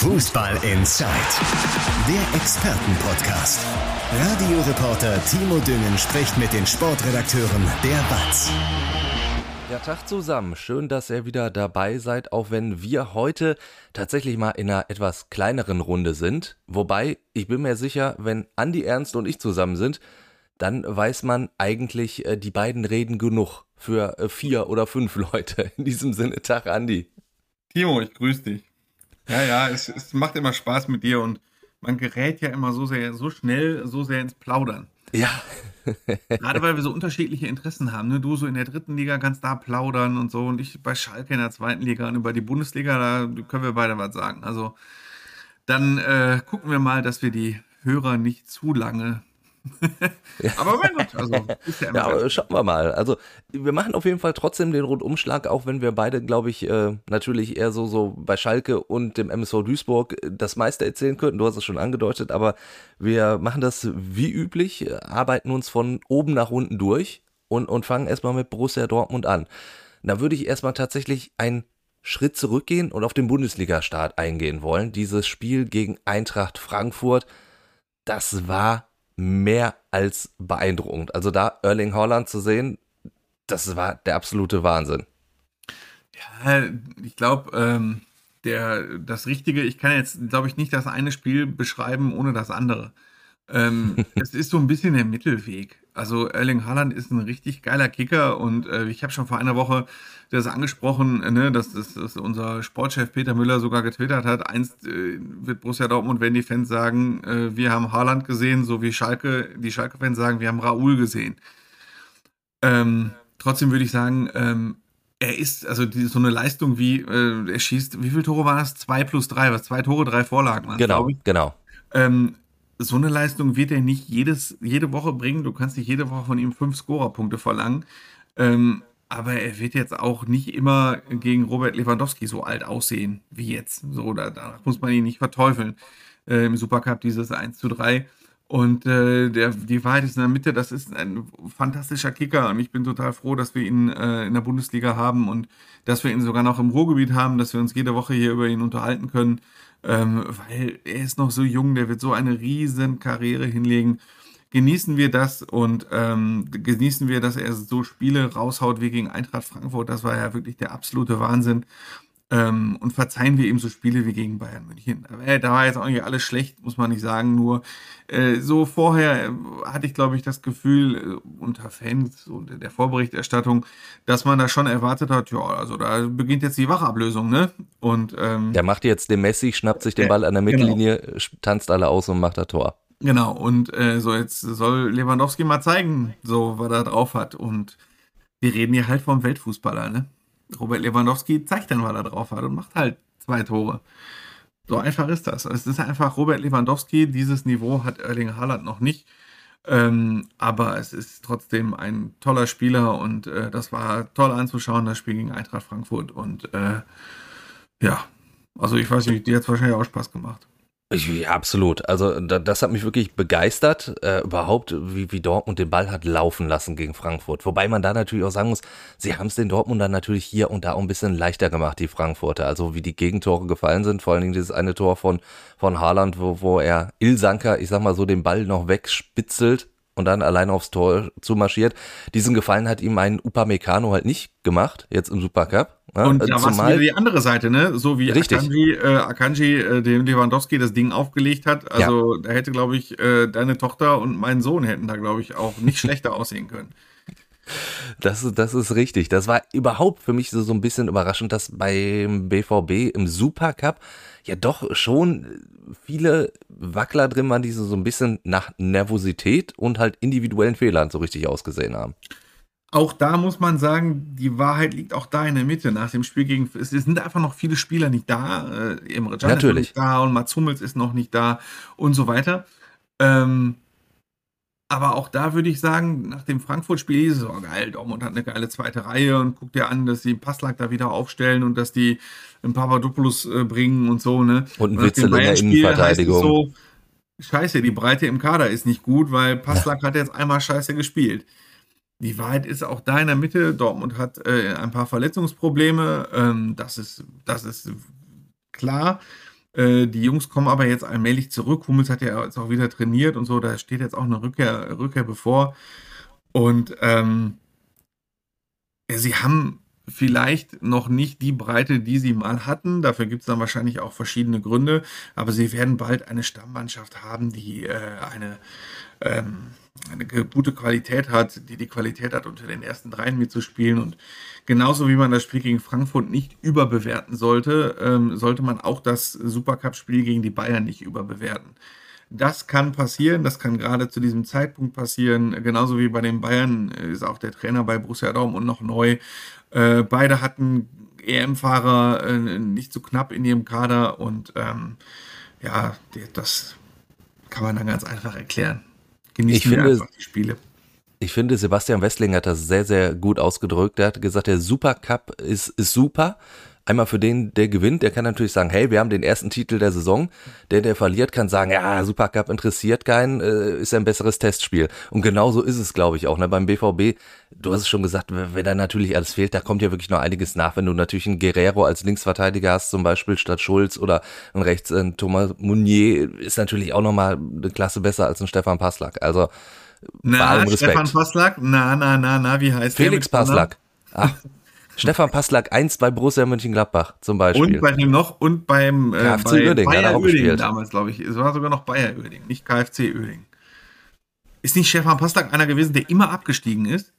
Fußball Inside, der Expertenpodcast. Radioreporter Timo Düngen spricht mit den Sportredakteuren der BATS. Ja, Tag zusammen. Schön, dass ihr wieder dabei seid, auch wenn wir heute tatsächlich mal in einer etwas kleineren Runde sind. Wobei, ich bin mir sicher, wenn Andi Ernst und ich zusammen sind, dann weiß man eigentlich, äh, die beiden reden genug für äh, vier oder fünf Leute. In diesem Sinne, Tag Andi. Timo, ich grüße dich. Ja, ja, es, es macht immer Spaß mit dir und man gerät ja immer so sehr, so schnell, so sehr ins Plaudern. Ja. Gerade weil wir so unterschiedliche Interessen haben. Ne? Du so in der dritten Liga kannst da plaudern und so und ich bei Schalke in der zweiten Liga und über die Bundesliga, da können wir beide was sagen. Also dann äh, gucken wir mal, dass wir die Hörer nicht zu lange aber mein Gott, also ist ja, ja schauen wir mal. Also wir machen auf jeden Fall trotzdem den Rundumschlag, auch wenn wir beide, glaube ich, äh, natürlich eher so so bei Schalke und dem MSV Duisburg äh, das meiste erzählen könnten. Du hast es schon angedeutet, aber wir machen das wie üblich, arbeiten uns von oben nach unten durch und, und fangen erstmal mit Borussia Dortmund an. Da würde ich erstmal tatsächlich einen Schritt zurückgehen und auf den Bundesliga-Start eingehen wollen. Dieses Spiel gegen Eintracht Frankfurt, das war mehr als beeindruckend. Also da Erling Holland zu sehen, das war der absolute Wahnsinn. Ja, ich glaube, ähm, der das Richtige, ich kann jetzt, glaube ich, nicht das eine Spiel beschreiben ohne das andere. Ähm, es ist so ein bisschen der Mittelweg. Also Erling Haaland ist ein richtig geiler Kicker und äh, ich habe schon vor einer Woche das angesprochen, äh, ne, dass, dass, dass, unser Sportchef Peter Müller sogar getwittert hat. Einst äh, wird Borussia Dortmund, wenn die Fans sagen, äh, wir haben Haaland gesehen, so wie Schalke, die Schalke-Fans sagen, wir haben Raoul gesehen. Ähm, trotzdem würde ich sagen, ähm, er ist, also die, so eine Leistung wie, äh, er schießt, wie viele Tore waren das? Zwei plus drei, was? Zwei Tore, drei Vorlagen. Genau, genau. Ähm, so eine Leistung wird er nicht jedes, jede Woche bringen. Du kannst nicht jede Woche von ihm fünf Scorerpunkte verlangen. Ähm, aber er wird jetzt auch nicht immer gegen Robert Lewandowski so alt aussehen wie jetzt. So, da, danach muss man ihn nicht verteufeln. Äh, Im Supercup dieses 1 zu 3. Und äh, der, die Wahrheit ist in der Mitte, das ist ein fantastischer Kicker und ich bin total froh, dass wir ihn äh, in der Bundesliga haben und dass wir ihn sogar noch im Ruhrgebiet haben, dass wir uns jede Woche hier über ihn unterhalten können ähm, weil er ist noch so jung, der wird so eine riesen Karriere hinlegen. Genießen wir das und ähm, genießen wir, dass er so Spiele raushaut wie gegen Eintracht Frankfurt. Das war ja wirklich der absolute Wahnsinn. Ähm, und verzeihen wir ihm so Spiele wie gegen Bayern München. Äh, da war jetzt auch nicht alles schlecht, muss man nicht sagen. Nur äh, so vorher äh, hatte ich, glaube ich, das Gefühl äh, unter Fans und der Vorberichterstattung, dass man da schon erwartet hat, ja, also da beginnt jetzt die Wachablösung, ne? Und ähm, der macht jetzt den Messi, schnappt sich den Ball an der genau. Mittellinie, genau. tanzt alle aus und macht das Tor. Genau, und äh, so jetzt soll Lewandowski mal zeigen, so was er drauf hat. Und wir reden hier halt vom Weltfußballer, ne? Robert Lewandowski zeigt dann, was er drauf hat und macht halt zwei Tore. So einfach ist das. Es ist einfach Robert Lewandowski. Dieses Niveau hat Erling Haaland noch nicht. Ähm, aber es ist trotzdem ein toller Spieler und äh, das war toll anzuschauen, das Spiel gegen Eintracht Frankfurt. Und äh, ja, also ich weiß nicht, dir hat es wahrscheinlich auch Spaß gemacht. Ja, absolut. Also da, das hat mich wirklich begeistert, äh, überhaupt, wie, wie Dortmund den Ball hat laufen lassen gegen Frankfurt. Wobei man da natürlich auch sagen muss, sie haben es den Dortmund dann natürlich hier und da auch ein bisschen leichter gemacht, die Frankfurter. Also wie die Gegentore gefallen sind, vor allen Dingen dieses eine Tor von, von Haaland, wo, wo er Ilsanker, ich sag mal so, den Ball noch wegspitzelt und dann allein aufs Tor zu marschiert. Diesen Gefallen hat ihm ein Upamecano halt nicht gemacht, jetzt im Supercup. Und da war es wieder die andere Seite, ne? So wie Richtig. Akanji, äh, Akanji äh, dem Lewandowski das Ding aufgelegt hat. Also ja. da hätte, glaube ich, äh, deine Tochter und mein Sohn hätten da, glaube ich, auch nicht schlechter aussehen können. Das, das ist richtig. Das war überhaupt für mich so, so ein bisschen überraschend, dass beim BVB im Supercup ja doch schon viele Wackler drin waren, die so, so ein bisschen nach Nervosität und halt individuellen Fehlern so richtig ausgesehen haben auch da muss man sagen, die Wahrheit liegt auch da in der Mitte. Nach dem Spiel gegen, es sind einfach noch viele Spieler nicht da. Äh, Emre Can ist noch nicht da und Mats Hummels ist noch nicht da und so weiter. Ähm, aber auch da würde ich sagen, nach dem Frankfurt-Spiel ist es oh geil, Dortmund hat eine geile zweite Reihe und guck dir an, dass sie Passlack da wieder aufstellen und dass die einen Papadopoulos äh, bringen und so, ne? Und ein Witzel in der Innenverteidigung. So, scheiße, die Breite im Kader ist nicht gut, weil Passlack hat jetzt einmal scheiße gespielt. Die Wahrheit ist auch da in der Mitte. Dortmund hat äh, ein paar Verletzungsprobleme. Ähm, das, ist, das ist klar. Äh, die Jungs kommen aber jetzt allmählich zurück. Hummels hat ja jetzt auch wieder trainiert und so. Da steht jetzt auch eine Rückkehr, Rückkehr bevor. Und ähm, sie haben vielleicht noch nicht die Breite, die sie mal hatten. Dafür gibt es dann wahrscheinlich auch verschiedene Gründe. Aber sie werden bald eine Stammmannschaft haben, die äh, eine, ähm, eine gute Qualität hat, die die Qualität hat, unter den ersten dreien mitzuspielen. Und genauso wie man das Spiel gegen Frankfurt nicht überbewerten sollte, ähm, sollte man auch das Supercup-Spiel gegen die Bayern nicht überbewerten. Das kann passieren, das kann gerade zu diesem Zeitpunkt passieren. Genauso wie bei den Bayern ist auch der Trainer bei Borussia Dortmund noch neu. Äh, beide hatten EM-Fahrer äh, nicht so knapp in ihrem Kader und ähm, ja, das kann man dann ganz einfach erklären. Genießen ich finde, die Spiele. Ich finde, Sebastian Westling hat das sehr, sehr gut ausgedrückt. Er hat gesagt, der Supercup ist, ist super, Einmal für den, der gewinnt, der kann natürlich sagen, hey, wir haben den ersten Titel der Saison. Der, der verliert, kann sagen, ja, Supercup interessiert keinen, äh, ist ja ein besseres Testspiel. Und genauso ist es, glaube ich, auch. Ne? Beim BVB, du hast es schon gesagt, wenn da natürlich alles fehlt, da kommt ja wirklich noch einiges nach. Wenn du natürlich einen Guerrero als Linksverteidiger hast, zum Beispiel statt Schulz oder ein rechts ein Thomas Mounier, ist natürlich auch nochmal eine Klasse besser als ein Stefan Passlack. Also, na, Stefan Passlack, na, na, na, na, wie heißt Felix der? Felix Passlack. Ach, Stefan Passlack 1 bei Borussia Mönchengladbach zum Beispiel. Und bei dem noch und beim äh, KFC bei Uerdingen, Bayer Uerdingen damals, glaube ich. Es war sogar noch Bayer Uerdingen, nicht KFC Uerdingen. Ist nicht Stefan Passlack einer gewesen, der immer abgestiegen ist?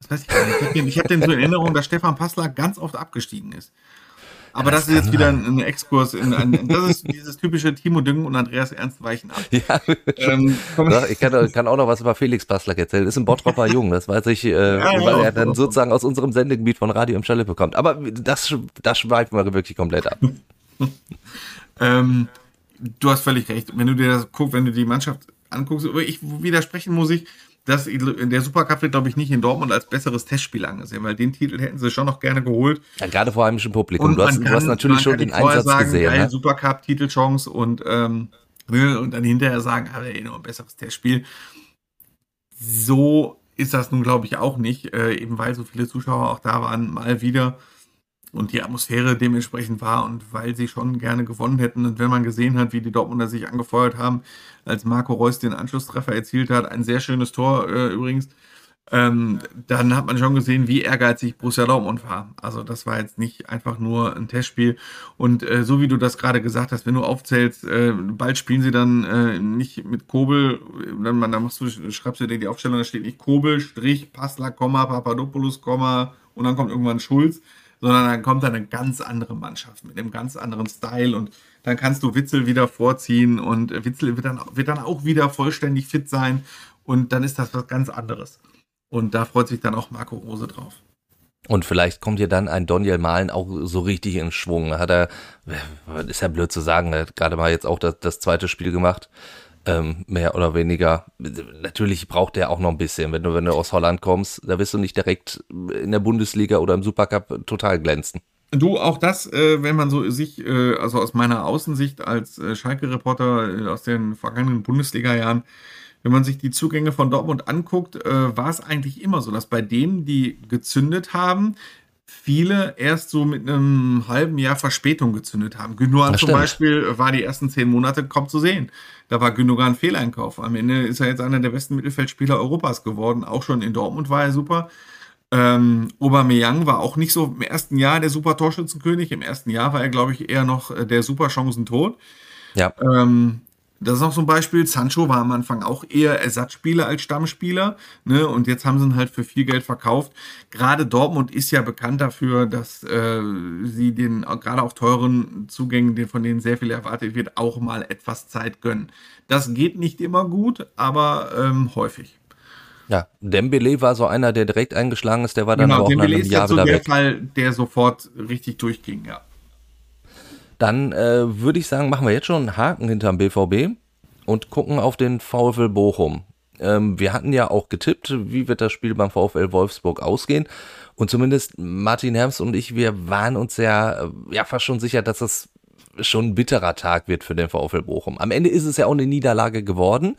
Das weiß ich gar nicht. Ich habe den, hab den so in Erinnerung, dass Stefan Passlack ganz oft abgestiegen ist. Aber das, das ist jetzt wieder ein, ein Exkurs in ein, das ist dieses typische Timo Düngen und Andreas Ernst weichen ab. Ja, ähm, ich kann, kann, auch noch was über Felix Passlack erzählen. Ist ein Bottropper Jung, das weiß ich, äh, ja, weil er dann sozusagen aus unserem Sendegebiet von Radio im Schalle bekommt. Aber das, das schweifen wir wirklich komplett ab. ähm, du hast völlig recht. Wenn du dir das guckst, wenn du die Mannschaft anguckst, ich widersprechen muss ich, das, der Supercup wird, glaube ich, nicht in Dortmund als besseres Testspiel angesehen, weil den Titel hätten sie schon noch gerne geholt. Ja, gerade vor heimischem Publikum. Und du hast, kann, du hast natürlich schon den Einsatz sagen, gesehen. Geil, ne? Supercup, Titelchance und, ähm, und dann hinterher sagen, aber eh nur ein besseres Testspiel. So ist das nun, glaube ich, auch nicht, äh, eben weil so viele Zuschauer auch da waren, mal wieder und die Atmosphäre dementsprechend war und weil sie schon gerne gewonnen hätten. Und wenn man gesehen hat, wie die Dortmunder sich angefeuert haben, als Marco Reus den Anschlusstreffer erzielt hat, ein sehr schönes Tor äh, übrigens, ähm, dann hat man schon gesehen, wie ehrgeizig Borussia Dortmund war. Also das war jetzt nicht einfach nur ein Testspiel. Und äh, so wie du das gerade gesagt hast, wenn du aufzählst, äh, bald spielen sie dann äh, nicht mit Kobel, dann, dann machst du, schreibst du dir die Aufstellung, da steht nicht Kobel, Strich, Passler, Komma, Papadopoulos, Komma und dann kommt irgendwann Schulz sondern dann kommt da eine ganz andere Mannschaft mit einem ganz anderen Style und dann kannst du Witzel wieder vorziehen und Witzel wird dann, wird dann auch wieder vollständig fit sein und dann ist das was ganz anderes. Und da freut sich dann auch Marco Rose drauf. Und vielleicht kommt ja dann ein Daniel Malen auch so richtig in Schwung. Hat er, ist ja blöd zu sagen, er hat gerade mal jetzt auch das, das zweite Spiel gemacht ähm, mehr oder weniger. Natürlich braucht der auch noch ein bisschen. Wenn du, wenn du aus Holland kommst, da wirst du nicht direkt in der Bundesliga oder im Supercup total glänzen. Du, auch das, äh, wenn man so sich, äh, also aus meiner Außensicht als äh, Schalke-Reporter äh, aus den vergangenen Bundesliga-Jahren, wenn man sich die Zugänge von Dortmund anguckt, äh, war es eigentlich immer so, dass bei denen, die gezündet haben, viele erst so mit einem halben Jahr Verspätung gezündet haben. Gündogan zum Beispiel war die ersten zehn Monate kaum zu sehen. Da war Gündogan ein Fehleinkauf. Am Ende ist er jetzt einer der besten Mittelfeldspieler Europas geworden. Auch schon in Dortmund war er super. Ähm, Aubameyang war auch nicht so im ersten Jahr der super Torschützenkönig. Im ersten Jahr war er, glaube ich, eher noch äh, der super Chancentod. Ja. Ähm, das ist auch so ein Beispiel. Sancho war am Anfang auch eher Ersatzspieler als Stammspieler. Ne? Und jetzt haben sie ihn halt für viel Geld verkauft. Gerade Dortmund ist ja bekannt dafür, dass äh, sie den gerade auch teuren Zugängen, von denen sehr viel erwartet wird, auch mal etwas Zeit gönnen. Das geht nicht immer gut, aber ähm, häufig. Ja, Dembele war so einer, der direkt eingeschlagen ist, der war dann genau, auch Dembele nach einem Jahr ist wieder so der weg. Fall, der sofort richtig durchging, ja. Dann äh, würde ich sagen, machen wir jetzt schon einen Haken hinterm BVB und gucken auf den VfL Bochum. Ähm, wir hatten ja auch getippt, wie wird das Spiel beim VfL Wolfsburg ausgehen. Und zumindest Martin Herms und ich, wir waren uns ja, äh, ja fast schon sicher, dass das schon ein bitterer Tag wird für den VfL Bochum. Am Ende ist es ja auch eine Niederlage geworden.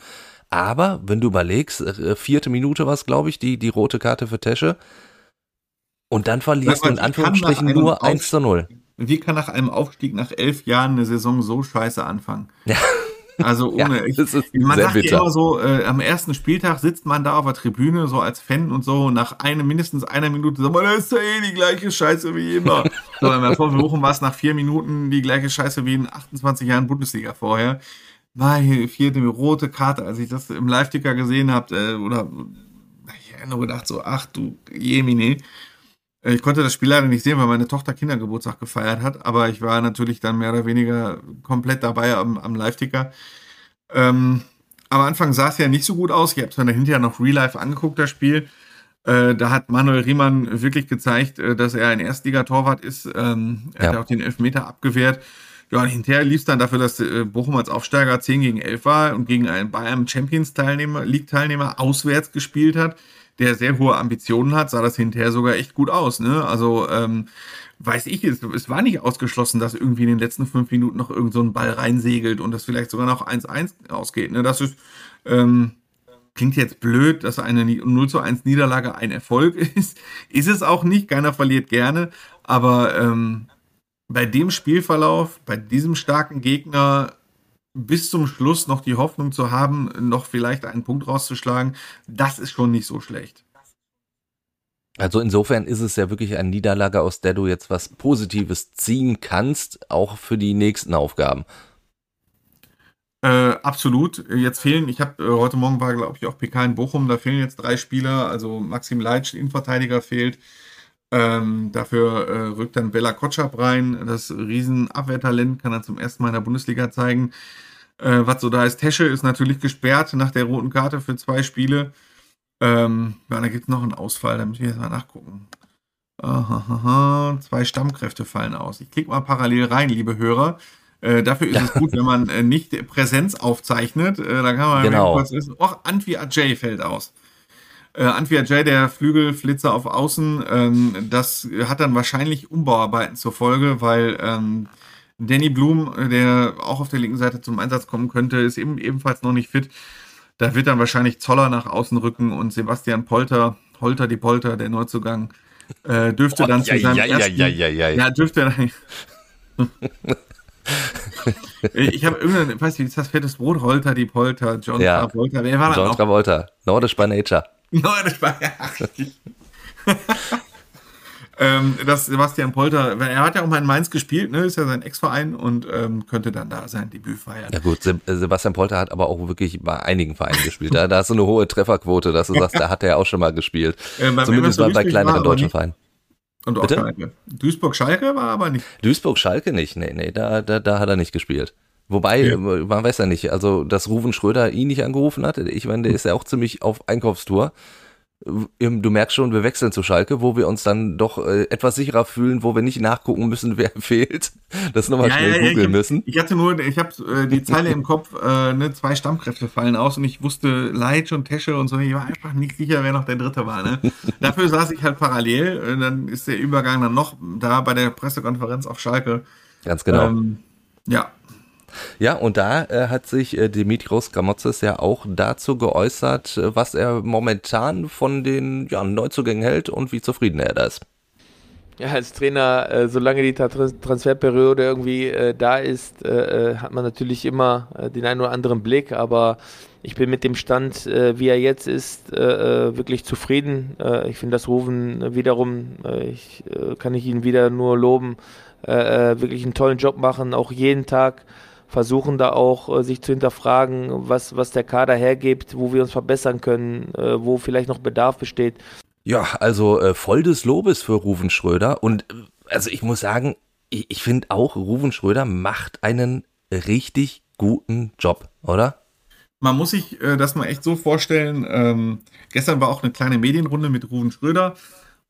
Aber wenn du überlegst, äh, vierte Minute war es, glaube ich, die, die rote Karte für Tesche. Und dann verlierst du in Anführungsstrichen nur 1 zu 0 wie kann nach einem Aufstieg nach elf Jahren eine Saison so scheiße anfangen? Ja. Also ohne, ja, ich, man sagt bitter. immer so, äh, am ersten Spieltag sitzt man da auf der Tribüne, so als Fan und so, und nach eine, mindestens einer Minute sagt man, das ist ja eh die gleiche Scheiße wie immer. so, beim VfL Bochum war es nach vier Minuten die gleiche Scheiße wie in 28 Jahren Bundesliga vorher. War hier vierte rote Karte, als ich das im Live-Ticker gesehen habe, äh, oder ich habe nur gedacht so, ach du Jemine. Ich konnte das Spiel leider nicht sehen, weil meine Tochter Kindergeburtstag gefeiert hat, aber ich war natürlich dann mehr oder weniger komplett dabei am, am Live-Ticker. Ähm, am Anfang sah es ja nicht so gut aus. Ich habe es dann hinterher noch Real Life angeguckt, das Spiel. Äh, da hat Manuel Riemann wirklich gezeigt, äh, dass er ein Erstligatorwart ist. Ähm, er ja. hat auch den Elfmeter abgewehrt. Ja, und hinterher lief es dann dafür, dass äh, Bochum als Aufsteiger 10 gegen 11 war und gegen einen Bayern Champions-Teilnehmer, League-Teilnehmer auswärts gespielt hat der sehr hohe Ambitionen hat, sah das hinterher sogar echt gut aus. Ne? Also ähm, weiß ich, es, es war nicht ausgeschlossen, dass irgendwie in den letzten fünf Minuten noch irgend so ein Ball reinsegelt und das vielleicht sogar noch 1-1 ausgeht. Ne? Das ist, ähm, klingt jetzt blöd, dass eine 0 zu 1 Niederlage ein Erfolg ist. Ist es auch nicht, keiner verliert gerne, aber ähm, bei dem Spielverlauf, bei diesem starken Gegner bis zum Schluss noch die Hoffnung zu haben, noch vielleicht einen Punkt rauszuschlagen, das ist schon nicht so schlecht. Also insofern ist es ja wirklich eine Niederlage, aus der du jetzt was Positives ziehen kannst, auch für die nächsten Aufgaben. Äh, absolut. Jetzt fehlen, ich habe äh, heute Morgen war, glaube ich, auch PK in Bochum, da fehlen jetzt drei Spieler, also Maxim Leitsch, Innenverteidiger fehlt. Ähm, dafür äh, rückt dann Bella Kotschap rein, das Riesenabwehrtalent, kann er zum ersten Mal in der Bundesliga zeigen. Äh, was so da ist, Tesche ist natürlich gesperrt nach der roten Karte für zwei Spiele. Ähm, ja, da gibt es noch einen Ausfall, da müssen wir jetzt mal nachgucken. Aha, zwei Stammkräfte fallen aus. Ich klicke mal parallel rein, liebe Hörer. Äh, dafür ist ja. es gut, wenn man äh, nicht Präsenz aufzeichnet. Äh, da kann man genau. kurz wissen, Och, Antwi Ajay fällt aus. Äh, Antwi Ajay, der Flügelflitzer auf Außen, ähm, das hat dann wahrscheinlich Umbauarbeiten zur Folge, weil ähm, Danny Blum, der auch auf der linken Seite zum Einsatz kommen könnte, ist eben ebenfalls noch nicht fit. Da wird dann wahrscheinlich Zoller nach außen rücken und Sebastian Polter, Holter die Polter, der Neuzugang, äh, dürfte oh, dann ja, zu seinem ja, ersten, ja, ja, ja, ja, dürfte dann, ich habe irgendeinen, weiß nicht, ist das fettes Brot, Holter die Polter, John ja. Travolta, wer war das John noch? Travolta, Nordisch by Nature. Nordisch by, ja, richtig. ähm, dass Sebastian Polter, er hat ja auch mal in Mainz gespielt, ne, ist ja sein Ex-Verein und ähm, könnte dann da sein Debüt feiern. Ja gut, äh, Sebastian Polter hat aber auch wirklich bei einigen Vereinen gespielt. Da, da hast du eine hohe Trefferquote, dass du sagst, da hat er auch schon mal gespielt. Äh, Zumindest bei, bei kleineren deutschen Vereinen. Und auch Schalke. Duisburg-Schalke war aber nicht. Duisburg-Schalke nicht, nee, nee, da, da, da hat er nicht gespielt. Wobei, ja. man weiß ja nicht, also dass Ruven Schröder ihn nicht angerufen hat, ich meine, der ist ja auch ziemlich auf Einkaufstour du merkst schon, wir wechseln zu Schalke, wo wir uns dann doch äh, etwas sicherer fühlen, wo wir nicht nachgucken müssen, wer fehlt. Das nochmal ja, schnell ja, googeln müssen. Ich hatte nur, ich habe äh, die Zeile im Kopf, äh, ne, zwei Stammkräfte fallen aus und ich wusste Leitsch und Tesche und so. Ich war einfach nicht sicher, wer noch der dritte war. Ne? Dafür saß ich halt parallel. Äh, dann ist der Übergang dann noch da bei der Pressekonferenz auf Schalke. Ganz genau. Ähm, ja, ja, und da äh, hat sich äh, Dimitrios Gramotzes ja auch dazu geäußert, äh, was er momentan von den ja, Neuzugängen hält und wie zufrieden er da ist. Ja, als Trainer, äh, solange die Transferperiode irgendwie äh, da ist, äh, äh, hat man natürlich immer äh, den einen oder anderen Blick, aber ich bin mit dem Stand, äh, wie er jetzt ist, wirklich zufrieden. ich finde das Rufen wiederum, ich, kann ich ihn wieder nur loben, wirklich einen tollen Job machen, auch jeden Tag versuchen da auch äh, sich zu hinterfragen, was, was der Kader hergibt, wo wir uns verbessern können, äh, wo vielleicht noch Bedarf besteht. Ja, also äh, voll des Lobes für Ruven Schröder und also ich muss sagen, ich, ich finde auch, Ruven Schröder macht einen richtig guten Job, oder? Man muss sich äh, das mal echt so vorstellen. Ähm, gestern war auch eine kleine Medienrunde mit Ruven Schröder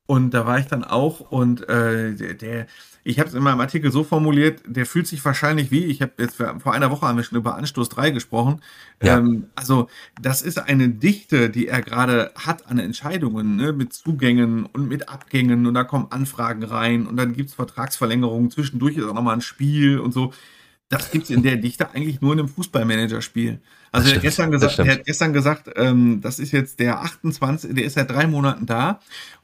und da war ich dann auch und äh, der, der ich habe es in meinem Artikel so formuliert, der fühlt sich wahrscheinlich wie, ich habe jetzt vor einer Woche haben wir schon über Anstoß 3 gesprochen. Ja. Ähm, also das ist eine Dichte, die er gerade hat an Entscheidungen, ne, mit Zugängen und mit Abgängen und da kommen Anfragen rein und dann gibt's Vertragsverlängerungen, zwischendurch ist auch nochmal ein Spiel und so. Das gibt es in der Dichte eigentlich nur in einem Fußballmanager-Spiel. Also er hat gestern gesagt, er hat gestern gesagt, ähm, das ist jetzt der 28, der ist seit drei Monaten da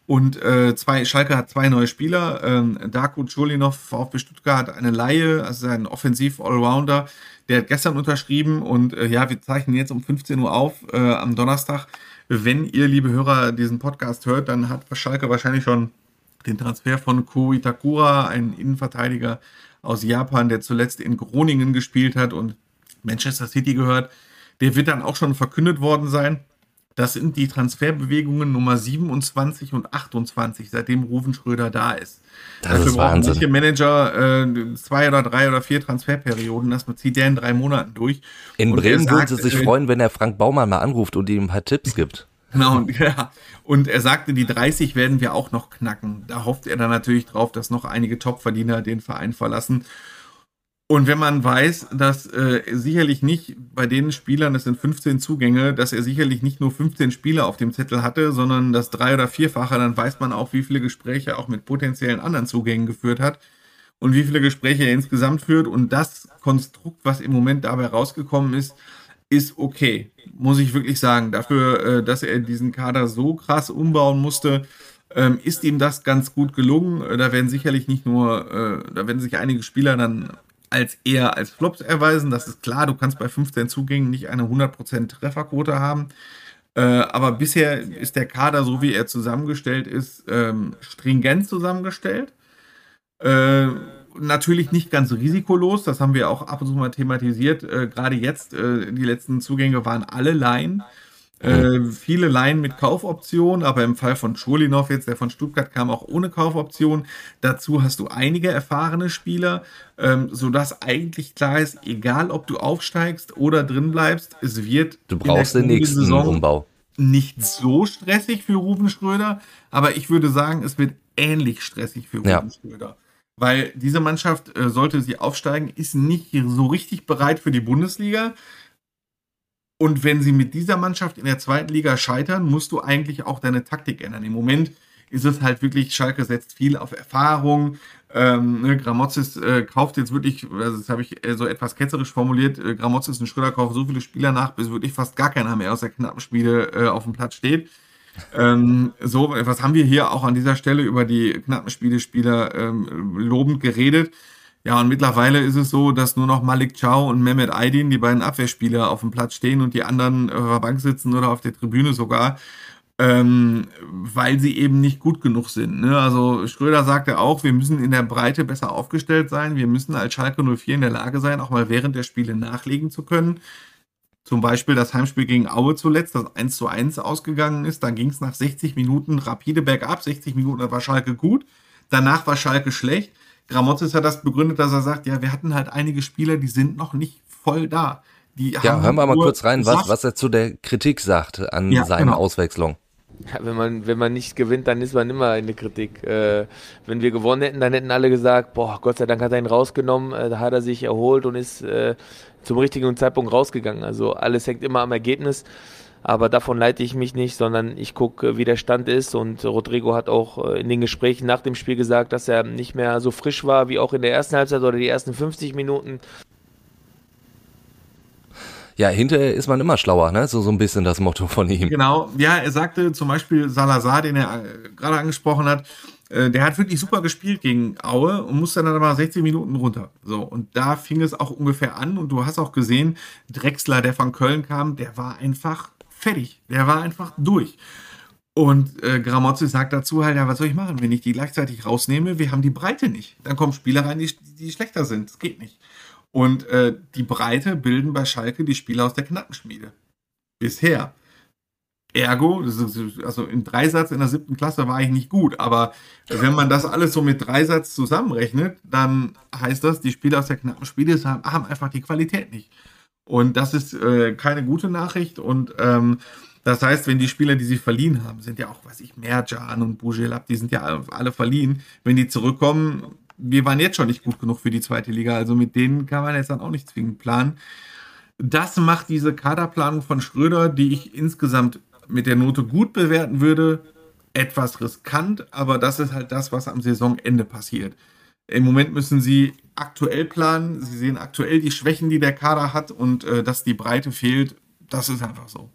und äh, zwei, Schalke hat zwei neue Spieler. Ähm, Darko Cholinov, VfB Stuttgart, hat eine Laie, also ein Offensiv-Allrounder. Der hat gestern unterschrieben und äh, ja, wir zeichnen jetzt um 15 Uhr auf äh, am Donnerstag. Wenn ihr, liebe Hörer, diesen Podcast hört, dann hat Schalke wahrscheinlich schon den Transfer von Ko Itakura, ein Innenverteidiger aus Japan, der zuletzt in Groningen gespielt hat und Manchester City gehört. Der wird dann auch schon verkündet worden sein. Das sind die Transferbewegungen Nummer 27 und 28, seitdem Rufen Schröder da ist. Das Dafür ist Wahnsinn. Manche Manager äh, zwei oder drei oder vier Transferperioden, das zieht der in drei Monaten durch. In und Bremen würden sie sich äh, freuen, wenn er Frank Baumann mal anruft und ihm ein paar Tipps gibt. Genau, und, ja. und er sagte, die 30 werden wir auch noch knacken. Da hofft er dann natürlich drauf, dass noch einige Topverdiener den Verein verlassen. Und wenn man weiß, dass äh, sicherlich nicht bei den Spielern, das sind 15 Zugänge, dass er sicherlich nicht nur 15 Spieler auf dem Zettel hatte, sondern das drei- oder vierfache, dann weiß man auch, wie viele Gespräche auch mit potenziellen anderen Zugängen geführt hat und wie viele Gespräche er insgesamt führt. Und das Konstrukt, was im Moment dabei rausgekommen ist, ist okay, muss ich wirklich sagen. Dafür, äh, dass er diesen Kader so krass umbauen musste, ähm, ist ihm das ganz gut gelungen. Äh, da werden sicherlich nicht nur, äh, da werden sich einige Spieler dann als eher als Flops erweisen. Das ist klar, du kannst bei 15 Zugängen nicht eine 100% Trefferquote haben. Äh, aber bisher ist der Kader, so wie er zusammengestellt ist, ähm, stringent zusammengestellt. Äh, natürlich nicht ganz risikolos, das haben wir auch ab und zu mal thematisiert. Äh, Gerade jetzt, äh, die letzten Zugänge waren alle Laien. Äh, viele Laien mit Kaufoption, aber im Fall von Schulinov jetzt, der von Stuttgart kam, auch ohne Kaufoption. Dazu hast du einige erfahrene Spieler, ähm, sodass eigentlich klar ist, egal ob du aufsteigst oder drin bleibst, es wird du brauchst den nächsten Saison Umbau. Nicht so stressig für Ruben Schröder, aber ich würde sagen, es wird ähnlich stressig für Ruben ja. Schröder. Weil diese Mannschaft, äh, sollte sie aufsteigen, ist nicht so richtig bereit für die Bundesliga. Und wenn sie mit dieser Mannschaft in der zweiten Liga scheitern, musst du eigentlich auch deine Taktik ändern. Im Moment ist es halt wirklich, Schalke setzt viel auf Erfahrung. Ähm, ne, Gramozis äh, kauft jetzt wirklich, also das habe ich so etwas ketzerisch formuliert, äh, Gramozis und Schröder kaufen so viele Spieler nach, bis wirklich fast gar keiner mehr aus der knappen Spiele äh, auf dem Platz steht. Ähm, so, was haben wir hier auch an dieser Stelle über die knappen Spiele Spieler ähm, lobend geredet? Ja, und mittlerweile ist es so, dass nur noch Malik Chow und Mehmet Aydin, die beiden Abwehrspieler, auf dem Platz stehen und die anderen auf der Bank sitzen oder auf der Tribüne sogar, ähm, weil sie eben nicht gut genug sind. Ne? Also Schröder sagte auch, wir müssen in der Breite besser aufgestellt sein. Wir müssen als Schalke 04 in der Lage sein, auch mal während der Spiele nachlegen zu können. Zum Beispiel das Heimspiel gegen Aue zuletzt, das 1 zu 1 ausgegangen ist. Da ging es nach 60 Minuten rapide bergab. 60 Minuten war Schalke gut. Danach war Schalke schlecht. Gramozis hat das begründet, dass er sagt, ja, wir hatten halt einige Spieler, die sind noch nicht voll da. Die ja, hören wir mal kurz rein, was, was er zu der Kritik sagt an ja, seiner genau. Auswechslung. Ja, wenn man, wenn man nicht gewinnt, dann ist man immer in der Kritik. Äh, wenn wir gewonnen hätten, dann hätten alle gesagt, boah, Gott sei Dank hat er ihn rausgenommen, äh, da hat er sich erholt und ist äh, zum richtigen Zeitpunkt rausgegangen. Also alles hängt immer am Ergebnis. Aber davon leite ich mich nicht, sondern ich gucke, wie der Stand ist. Und Rodrigo hat auch äh, in den Gesprächen nach dem Spiel gesagt, dass er nicht mehr so frisch war wie auch in der ersten Halbzeit oder die ersten 50 Minuten. Ja, hinterher ist man immer schlauer, ne? So, so ein bisschen das Motto von ihm. Genau, ja, er sagte zum Beispiel Salazar, den er äh, gerade angesprochen hat, äh, der hat wirklich super gespielt gegen Aue und musste dann aber 60 Minuten runter. So, und da fing es auch ungefähr an und du hast auch gesehen, Drexler, der von Köln kam, der war einfach fertig. Der war einfach durch. Und äh, Gramozzi sagt dazu halt, ja, was soll ich machen, wenn ich die gleichzeitig rausnehme? Wir haben die Breite nicht. Dann kommen Spieler rein, die, die schlechter sind. Das geht nicht. Und äh, die Breite bilden bei Schalke die Spieler aus der Knackenschmiede. Bisher. Ergo, also in Dreisatz in der siebten Klasse war ich nicht gut, aber wenn man das alles so mit Dreisatz zusammenrechnet, dann heißt das, die Spieler aus der Knackenschmiede haben, haben einfach die Qualität nicht. Und das ist äh, keine gute Nachricht. Und ähm, das heißt, wenn die Spieler, die sie verliehen haben, sind ja auch, weiß ich, Merjan und Bujelab, die sind ja alle verliehen, wenn die zurückkommen, wir waren jetzt schon nicht gut genug für die zweite Liga. Also mit denen kann man jetzt dann auch nicht zwingend planen. Das macht diese Kaderplanung von Schröder, die ich insgesamt mit der Note gut bewerten würde, etwas riskant, aber das ist halt das, was am Saisonende passiert. Im Moment müssen sie aktuell planen, sie sehen aktuell die Schwächen, die der Kader hat und äh, dass die Breite fehlt. Das ist einfach so.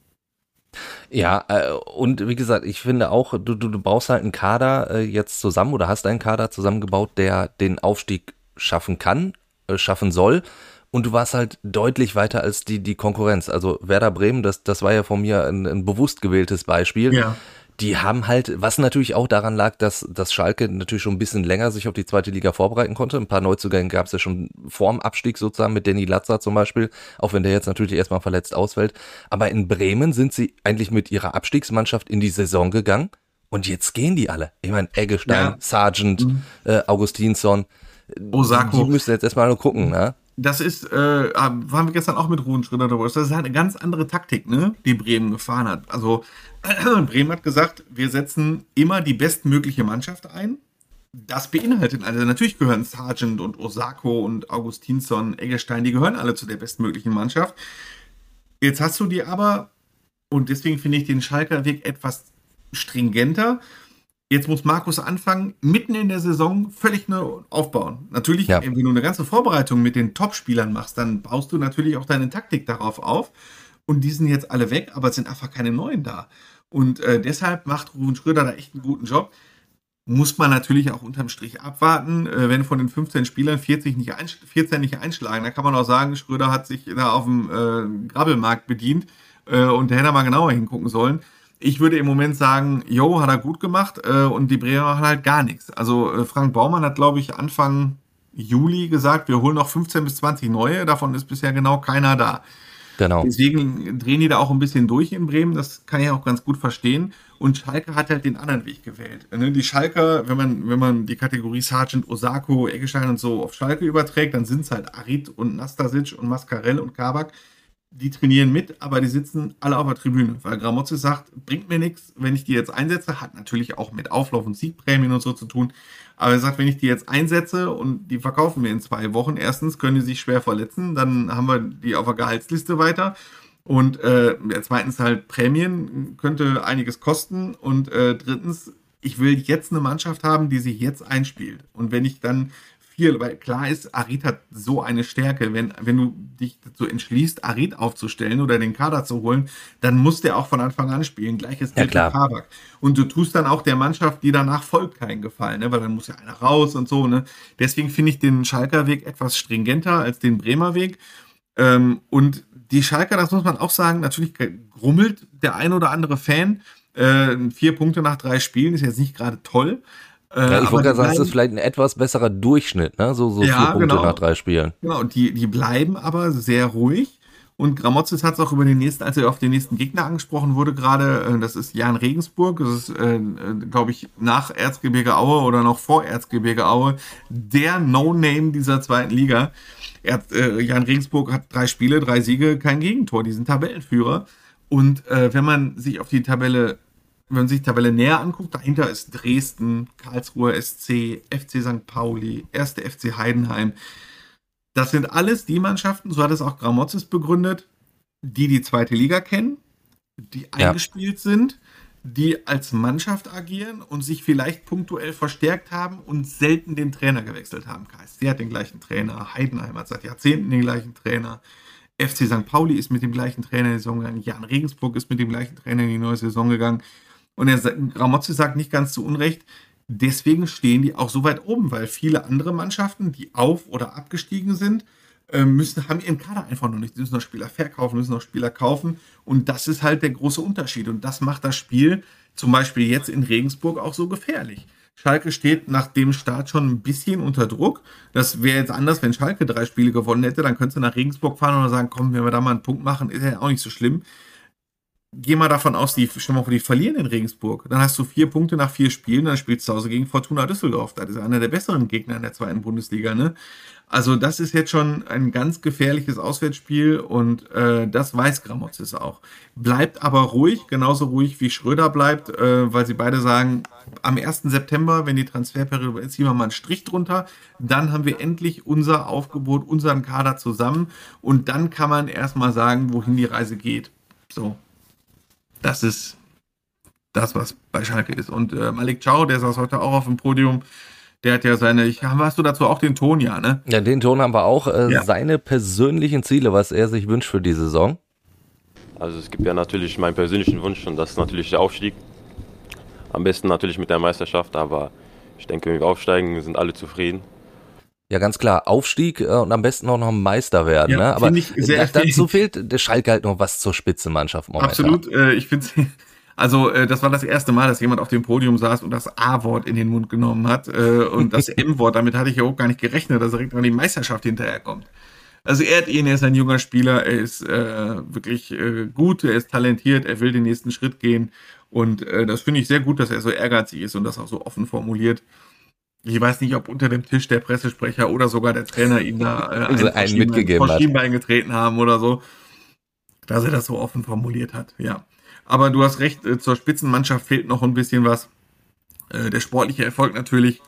Ja, äh, und wie gesagt, ich finde auch, du, du, du baust halt einen Kader äh, jetzt zusammen oder hast einen Kader zusammengebaut, der den Aufstieg schaffen kann, äh, schaffen soll. Und du warst halt deutlich weiter als die, die Konkurrenz. Also Werder Bremen, das, das war ja von mir ein, ein bewusst gewähltes Beispiel. Ja die haben halt, was natürlich auch daran lag, dass, dass Schalke natürlich schon ein bisschen länger sich auf die zweite Liga vorbereiten konnte. Ein paar Neuzugänge gab es ja schon vorm Abstieg sozusagen mit Danny Latzer zum Beispiel, auch wenn der jetzt natürlich erstmal verletzt ausfällt. Aber in Bremen sind sie eigentlich mit ihrer Abstiegsmannschaft in die Saison gegangen und jetzt gehen die alle. Ich meine, Eggestein, ja. Sargent, mhm. äh, Augustinsson. Osako. Die müssen jetzt erstmal nur gucken, ne? Das ist, äh, waren wir gestern auch mit Ruhen Schröder darüber. Das ist halt eine ganz andere Taktik, ne, die Bremen gefahren hat. Also Bremen hat gesagt, wir setzen immer die bestmögliche Mannschaft ein. Das beinhaltet, also natürlich gehören Sargent und Osako und Augustinsson, Eggestein, die gehören alle zu der bestmöglichen Mannschaft. Jetzt hast du die aber, und deswegen finde ich den Schalker Weg etwas stringenter, Jetzt muss Markus anfangen, mitten in der Saison völlig neu aufbauen. Natürlich, ja. wenn du eine ganze Vorbereitung mit den Top-Spielern machst, dann baust du natürlich auch deine Taktik darauf auf. Und die sind jetzt alle weg, aber es sind einfach keine neuen da. Und äh, deshalb macht Ruben Schröder da echt einen guten Job. Muss man natürlich auch unterm Strich abwarten. Äh, wenn von den 15 Spielern 40 nicht 14 nicht einschlagen, dann kann man auch sagen, Schröder hat sich da auf dem äh, Grabbelmarkt bedient äh, und der hätte mal genauer hingucken sollen ich würde im Moment sagen, Jo, hat er gut gemacht äh, und die Bremer machen halt gar nichts. Also äh, Frank Baumann hat, glaube ich, Anfang Juli gesagt, wir holen noch 15 bis 20 neue, davon ist bisher genau keiner da. Genau. Deswegen drehen die da auch ein bisschen durch in Bremen, das kann ich auch ganz gut verstehen. Und Schalke hat halt den anderen Weg gewählt. Ne, die Schalker, wenn man, wenn man die Kategorie Sargent, Osako, Eggestein und so auf Schalke überträgt, dann sind es halt Arid und Nastasic und Mascarell und Kabak die trainieren mit, aber die sitzen alle auf der Tribüne, weil Gramozzi sagt, bringt mir nichts, wenn ich die jetzt einsetze, hat natürlich auch mit Auflauf und Siegprämien und so zu tun, aber er sagt, wenn ich die jetzt einsetze und die verkaufen wir in zwei Wochen, erstens können die sich schwer verletzen, dann haben wir die auf der Gehaltsliste weiter. Und äh, zweitens halt Prämien könnte einiges kosten. Und äh, drittens, ich will jetzt eine Mannschaft haben, die sich jetzt einspielt. Und wenn ich dann viel, weil klar ist, Arid hat so eine Stärke. Wenn, wenn du dich dazu entschließt, Arid aufzustellen oder den Kader zu holen, dann muss der auch von Anfang an spielen. Gleiches gilt ja, für Kabak. Und du tust dann auch der Mannschaft, die danach folgt, keinen Gefallen, ne? weil dann muss ja einer raus und so. Ne? Deswegen finde ich den Schalker Weg etwas stringenter als den Bremer Weg. Ähm, und die Schalker, das muss man auch sagen, natürlich grummelt der ein oder andere Fan. Äh, vier Punkte nach drei Spielen ist jetzt nicht gerade toll. Äh, ja, ich wollte gerade sagen, es ist vielleicht ein etwas besserer Durchschnitt, ne? So, so ja, vier Punkte genau. nach drei Spielen. Genau, die, die bleiben aber sehr ruhig. Und Gramozis hat es auch über den nächsten, als er auf den nächsten Gegner angesprochen wurde, gerade, äh, das ist Jan Regensburg, das ist, äh, äh glaube ich, nach Erzgebirge Aue oder noch vor Erzgebirge Aue, der No-Name dieser zweiten Liga. Er, äh, Jan Regensburg hat drei Spiele, drei Siege, kein Gegentor, die sind Tabellenführer. Und äh, wenn man sich auf die Tabelle wenn man sich die Tabelle näher anguckt, dahinter ist Dresden, Karlsruher SC, FC St. Pauli, 1. FC Heidenheim. Das sind alles die Mannschaften, so hat es auch Gramozis begründet, die die zweite Liga kennen, die ja. eingespielt sind, die als Mannschaft agieren und sich vielleicht punktuell verstärkt haben und selten den Trainer gewechselt haben. KSC hat den gleichen Trainer, Heidenheim hat seit Jahrzehnten den gleichen Trainer, FC St. Pauli ist mit dem gleichen Trainer in die Saison gegangen, Jan Regensburg ist mit dem gleichen Trainer in die neue Saison gegangen. Und er, Ramozzi sagt nicht ganz zu Unrecht, deswegen stehen die auch so weit oben, weil viele andere Mannschaften, die auf- oder abgestiegen sind, ähm, müssen, haben ihren Kader einfach noch nicht. Die müssen noch Spieler verkaufen, müssen noch Spieler kaufen. Und das ist halt der große Unterschied. Und das macht das Spiel zum Beispiel jetzt in Regensburg auch so gefährlich. Schalke steht nach dem Start schon ein bisschen unter Druck. Das wäre jetzt anders, wenn Schalke drei Spiele gewonnen hätte. Dann könntest du nach Regensburg fahren und sagen, komm, wenn wir da mal einen Punkt machen, ist ja auch nicht so schlimm geh mal davon aus, die, stell mal vor, die verlieren in Regensburg. Dann hast du vier Punkte nach vier Spielen, dann spielst du zu Hause gegen Fortuna Düsseldorf. Das ist einer der besseren Gegner in der zweiten Bundesliga, ne? Also, das ist jetzt schon ein ganz gefährliches Auswärtsspiel und äh, das weiß Gramozis auch. Bleibt aber ruhig, genauso ruhig wie Schröder bleibt, äh, weil sie beide sagen, am 1. September, wenn die Transferperiode ist, ziehen wir mal einen Strich drunter, dann haben wir endlich unser Aufgebot, unseren Kader zusammen und dann kann man erstmal sagen, wohin die Reise geht. So, das ist das, was bei Schalke ist. Und äh, Malik Chow, der saß heute auch auf dem Podium, Der hat ja seine, ich, hast du dazu auch den Ton, ja, ne? Ja, den Ton haben wir auch. Äh, ja. Seine persönlichen Ziele, was er sich wünscht für die Saison. Also es gibt ja natürlich meinen persönlichen Wunsch und das ist natürlich der Aufstieg. Am besten natürlich mit der Meisterschaft, aber ich denke, wenn wir aufsteigen, sind alle zufrieden. Ja, ganz klar. Aufstieg äh, und am besten auch noch Meister werden. Ja, ne? Aber da, dazu fehlt der Schalke halt noch was zur Spitzenmannschaft momentan. Absolut. Äh, ich finde also äh, das war das erste Mal, dass jemand auf dem Podium saß und das A-Wort in den Mund genommen hat äh, und das M-Wort. Damit hatte ich ja auch gar nicht gerechnet, dass er direkt an die Meisterschaft hinterherkommt. Also er hat ihn, er ist ein junger Spieler, er ist äh, wirklich äh, gut, er ist talentiert, er will den nächsten Schritt gehen und äh, das finde ich sehr gut, dass er so ehrgeizig ist und das auch so offen formuliert. Ich weiß nicht, ob unter dem Tisch der Pressesprecher oder sogar der Trainer ihm da äh, also einen, einen mitgegeben hat. getreten haben oder so, dass er das so offen formuliert hat, ja. Aber du hast recht, äh, zur Spitzenmannschaft fehlt noch ein bisschen was. Äh, der sportliche Erfolg natürlich,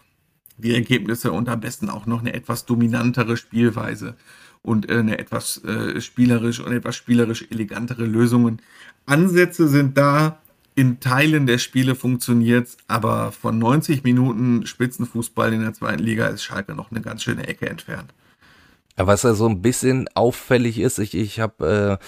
die Ergebnisse und am besten auch noch eine etwas dominantere Spielweise und äh, eine etwas spielerisch und etwas spielerisch elegantere Lösungen. Ansätze sind da, in Teilen der Spiele funktioniert aber von 90 Minuten Spitzenfußball in der zweiten Liga ist Schalke noch eine ganz schöne Ecke entfernt. Was ja so ein bisschen auffällig ist, ich, ich habe äh,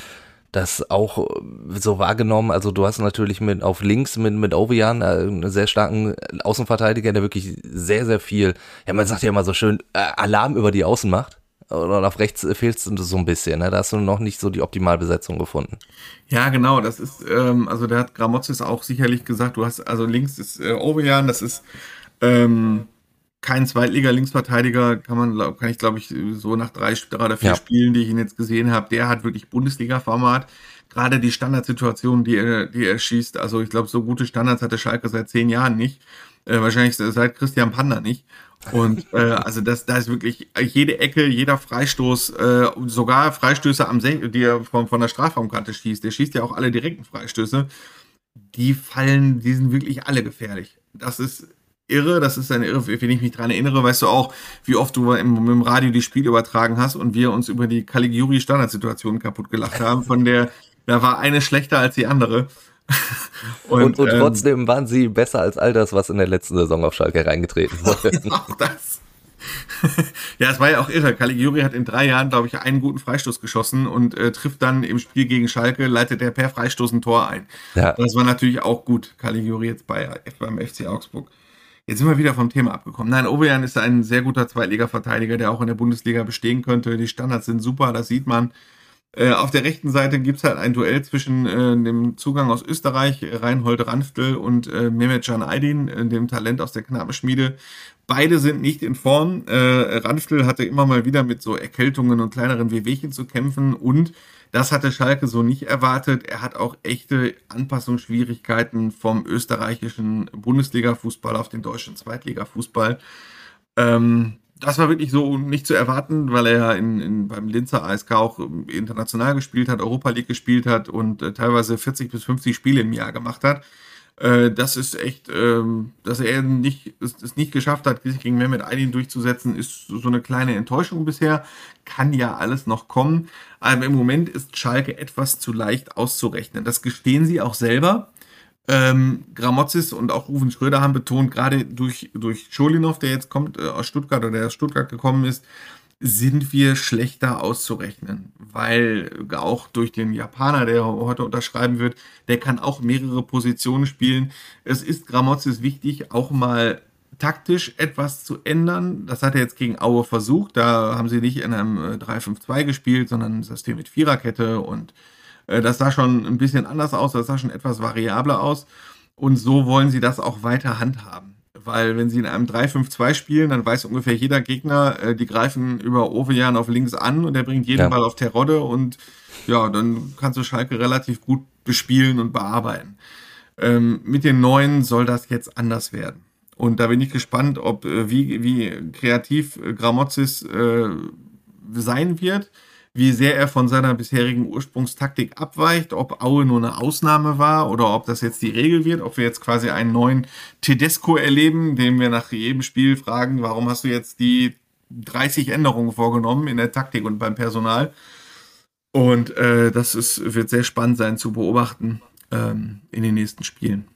das auch so wahrgenommen. Also du hast natürlich mit auf links mit mit Ovian äh, einen sehr starken Außenverteidiger, der wirklich sehr sehr viel. Ja, man sagt ja immer so schön äh, Alarm über die Außen macht. Und auf rechts fehlt es so ein bisschen. Ne? Da hast du noch nicht so die Optimalbesetzung gefunden. Ja, genau. Das ist ähm, also da hat Gramozis auch sicherlich gesagt. Du hast also links ist äh, Ovian, das ist ähm, kein Zweitliga-Linksverteidiger, kann man, kann ich glaube ich so nach drei, drei oder vier ja. Spielen, die ich ihn jetzt gesehen habe, der hat wirklich Bundesliga-Format. Gerade die Standardsituation, die er, die er schießt, also ich glaube, so gute Standards hatte Schalke seit zehn Jahren nicht. Äh, wahrscheinlich seit Christian Panda nicht. Und äh, also das, da ist wirklich jede Ecke, jeder Freistoß, äh, sogar Freistöße am Se die er von, von der Strafraumkante schießt. Der schießt ja auch alle direkten Freistöße. Die fallen, die sind wirklich alle gefährlich. Das ist irre, das ist eine irre, wenn ich mich dran erinnere, weißt du auch, wie oft du im, im Radio die Spiele übertragen hast und wir uns über die Caligiuri Standardsituation kaputt gelacht haben, von der, da war eine schlechter als die andere. Und, und, und ähm, trotzdem waren sie besser als all das, was in der letzten Saison auf Schalke reingetreten wurde. auch das. ja, es war ja auch irre. Caligiuri hat in drei Jahren, glaube ich, einen guten Freistoß geschossen und äh, trifft dann im Spiel gegen Schalke, leitet er per Freistoß ein Tor ein. Ja. Das war natürlich auch gut. Caligiuri jetzt bei, beim FC Augsburg. Jetzt sind wir wieder vom Thema abgekommen. Nein, Ovejan ist ein sehr guter Zweitliga-Verteidiger, der auch in der Bundesliga bestehen könnte. Die Standards sind super, das sieht man. Äh, auf der rechten Seite gibt es halt ein Duell zwischen äh, dem Zugang aus Österreich, Reinhold Ranftl und äh, Mehmet Can Aydin, äh, dem Talent aus der Knabenschmiede. Beide sind nicht in Form. Äh, Ranftl hatte immer mal wieder mit so Erkältungen und kleineren Wehwehchen zu kämpfen und das hatte Schalke so nicht erwartet. Er hat auch echte Anpassungsschwierigkeiten vom österreichischen Bundesliga-Fußball auf den deutschen Zweitliga-Fußball. Ähm, das war wirklich so nicht zu erwarten, weil er ja in, in, beim Linzer ASK auch international gespielt hat, Europa League gespielt hat und äh, teilweise 40 bis 50 Spiele im Jahr gemacht hat. Äh, das ist echt, ähm, dass er nicht, es, es, nicht geschafft hat, sich gegen Mehmet Aydin durchzusetzen, ist so eine kleine Enttäuschung bisher. Kann ja alles noch kommen. Aber im Moment ist Schalke etwas zu leicht auszurechnen. Das gestehen sie auch selber. Ähm, Gramozis und auch Rufen Schröder haben betont, gerade durch, durch Scholinov, der jetzt kommt äh, aus Stuttgart oder der aus Stuttgart gekommen ist, sind wir schlechter auszurechnen, weil auch durch den Japaner, der heute unterschreiben wird, der kann auch mehrere Positionen spielen. Es ist Gramozis wichtig, auch mal taktisch etwas zu ändern. Das hat er jetzt gegen Aue versucht. Da haben sie nicht in einem 3-5-2 äh, gespielt, sondern ein System mit Viererkette und das sah schon ein bisschen anders aus, das sah schon etwas variabler aus. Und so wollen sie das auch weiter handhaben. Weil wenn sie in einem 3-5-2 spielen, dann weiß ungefähr jeder Gegner, äh, die greifen über Ovejan auf links an und der bringt jeden ja. Ball auf Terodde und ja, dann kannst du Schalke relativ gut bespielen und bearbeiten. Ähm, mit den neuen soll das jetzt anders werden. Und da bin ich gespannt, ob äh, wie, wie kreativ äh, Gramozis äh, sein wird wie sehr er von seiner bisherigen Ursprungstaktik abweicht, ob Aue nur eine Ausnahme war oder ob das jetzt die Regel wird, ob wir jetzt quasi einen neuen Tedesco erleben, den wir nach jedem Spiel fragen, warum hast du jetzt die 30 Änderungen vorgenommen in der Taktik und beim Personal. Und äh, das ist, wird sehr spannend sein zu beobachten ähm, in den nächsten Spielen.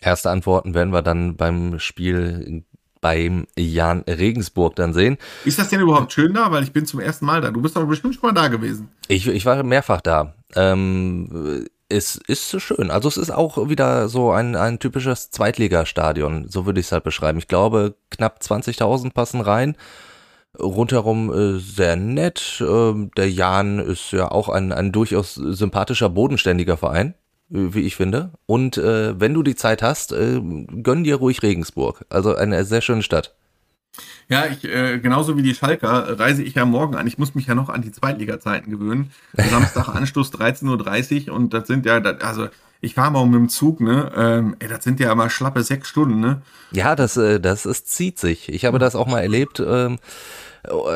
Erste Antworten werden wir dann beim Spiel beim Jan Regensburg dann sehen. Ist das denn überhaupt schön da? Weil ich bin zum ersten Mal da. Du bist aber bestimmt schon mal da gewesen. Ich, ich war mehrfach da. Ähm, es ist schön. Also es ist auch wieder so ein, ein typisches Zweitligastadion, so würde ich es halt beschreiben. Ich glaube, knapp 20.000 passen rein. Rundherum äh, sehr nett. Äh, der Jan ist ja auch ein, ein durchaus sympathischer, bodenständiger Verein wie ich finde. Und äh, wenn du die Zeit hast, äh, gönn dir ruhig Regensburg. Also eine sehr schöne Stadt. Ja, ich, äh, genauso wie die Schalker reise ich ja morgen an. Ich muss mich ja noch an die Zweitliga-Zeiten gewöhnen. Samstag Anschluss 13.30 Uhr und das sind ja, also ich fahre mal mit dem Zug, ne? Ähm, ey, das sind ja immer schlappe sechs Stunden, ne? Ja, das, äh, das ist, zieht sich. Ich habe das auch mal erlebt. Ähm, äh,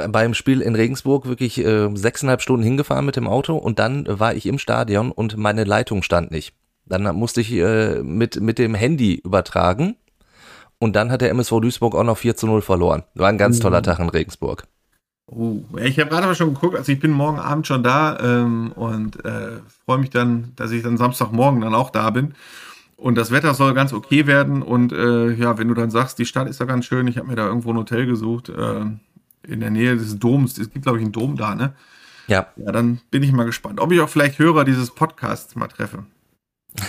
beim Spiel in Regensburg wirklich äh, sechseinhalb Stunden hingefahren mit dem Auto und dann war ich im Stadion und meine Leitung stand nicht. Dann musste ich äh, mit, mit dem Handy übertragen und dann hat der MSV Duisburg auch noch 4 zu 0 verloren. War ein ganz toller mhm. Tag in Regensburg. Oh, ich habe gerade aber schon geguckt, also ich bin morgen Abend schon da ähm, und äh, freue mich dann, dass ich dann Samstagmorgen dann auch da bin. Und das Wetter soll ganz okay werden. Und äh, ja, wenn du dann sagst, die Stadt ist ja ganz schön, ich habe mir da irgendwo ein Hotel gesucht. Äh, in der Nähe des Doms. Es gibt, glaube ich, einen Dom da, ne? Ja. Ja, dann bin ich mal gespannt, ob ich auch vielleicht Hörer dieses Podcasts mal treffe.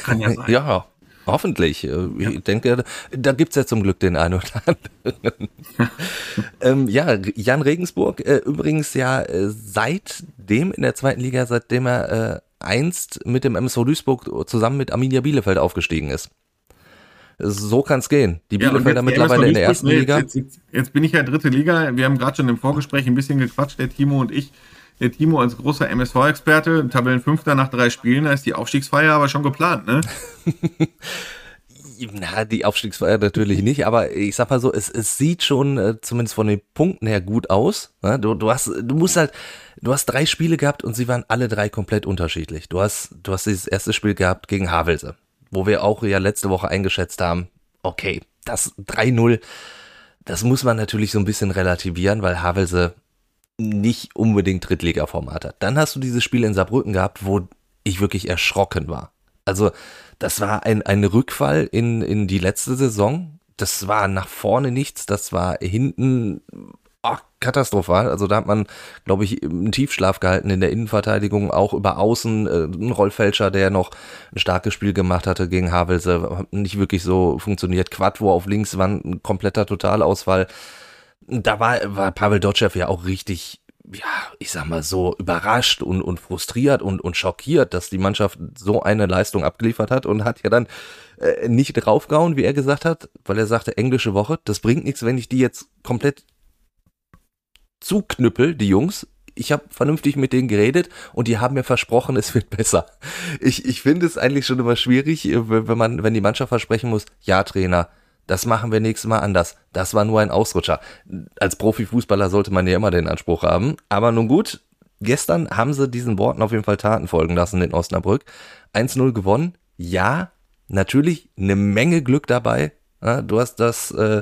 Kann ja sein. ja, hoffentlich. Äh, ich ja. denke, da gibt's ja zum Glück den einen oder anderen. ähm, ja, Jan Regensburg, äh, übrigens ja äh, seitdem in der zweiten Liga, seitdem er äh, einst mit dem MSV Duisburg zusammen mit Arminia Bielefeld aufgestiegen ist. So kann es gehen. Die Bielefelder ja, mittlerweile in der ersten nee, Liga. Jetzt, jetzt, jetzt, bin ich ja dritte Liga. Wir haben gerade schon im Vorgespräch ein bisschen gequatscht, der Timo und ich. Der Timo als großer MSV-Experte, Tabellenfünfter nach drei Spielen, da ist die Aufstiegsfeier aber schon geplant, ne? Na, die Aufstiegsfeier natürlich nicht, aber ich sag mal so, es, es sieht schon äh, zumindest von den Punkten her gut aus. Ne? Du, du hast, du musst halt, du hast drei Spiele gehabt und sie waren alle drei komplett unterschiedlich. Du hast, du hast dieses erste Spiel gehabt gegen Havelse wo wir auch ja letzte Woche eingeschätzt haben, okay, das 3-0, das muss man natürlich so ein bisschen relativieren, weil Havelse nicht unbedingt Drittliga-Format hat. Dann hast du dieses Spiel in Saarbrücken gehabt, wo ich wirklich erschrocken war. Also, das war ein, ein Rückfall in, in die letzte Saison. Das war nach vorne nichts, das war hinten katastrophal. Also da hat man, glaube ich, einen Tiefschlaf gehalten in der Innenverteidigung, auch über Außen. Äh, ein Rollfälscher, der noch ein starkes Spiel gemacht hatte gegen Havelse, nicht wirklich so funktioniert. Quadvo auf links war ein kompletter Totalausfall. Da war, war Pavel Dotschew ja auch richtig ja, ich sag mal so überrascht und, und frustriert und, und schockiert, dass die Mannschaft so eine Leistung abgeliefert hat und hat ja dann äh, nicht draufgehauen, wie er gesagt hat, weil er sagte, englische Woche, das bringt nichts, wenn ich die jetzt komplett zuknüppel, die Jungs. Ich habe vernünftig mit denen geredet und die haben mir versprochen, es wird besser. Ich, ich finde es eigentlich schon immer schwierig, äh, wenn man, wenn die Mannschaft versprechen muss, ja, Trainer, das machen wir nächstes Mal anders. Das war nur ein Ausrutscher. Als Profifußballer sollte man ja immer den Anspruch haben. Aber nun gut, gestern haben sie diesen Worten auf jeden Fall Taten folgen lassen in Osnabrück. 1-0 gewonnen. Ja, natürlich eine Menge Glück dabei. Du hast das äh,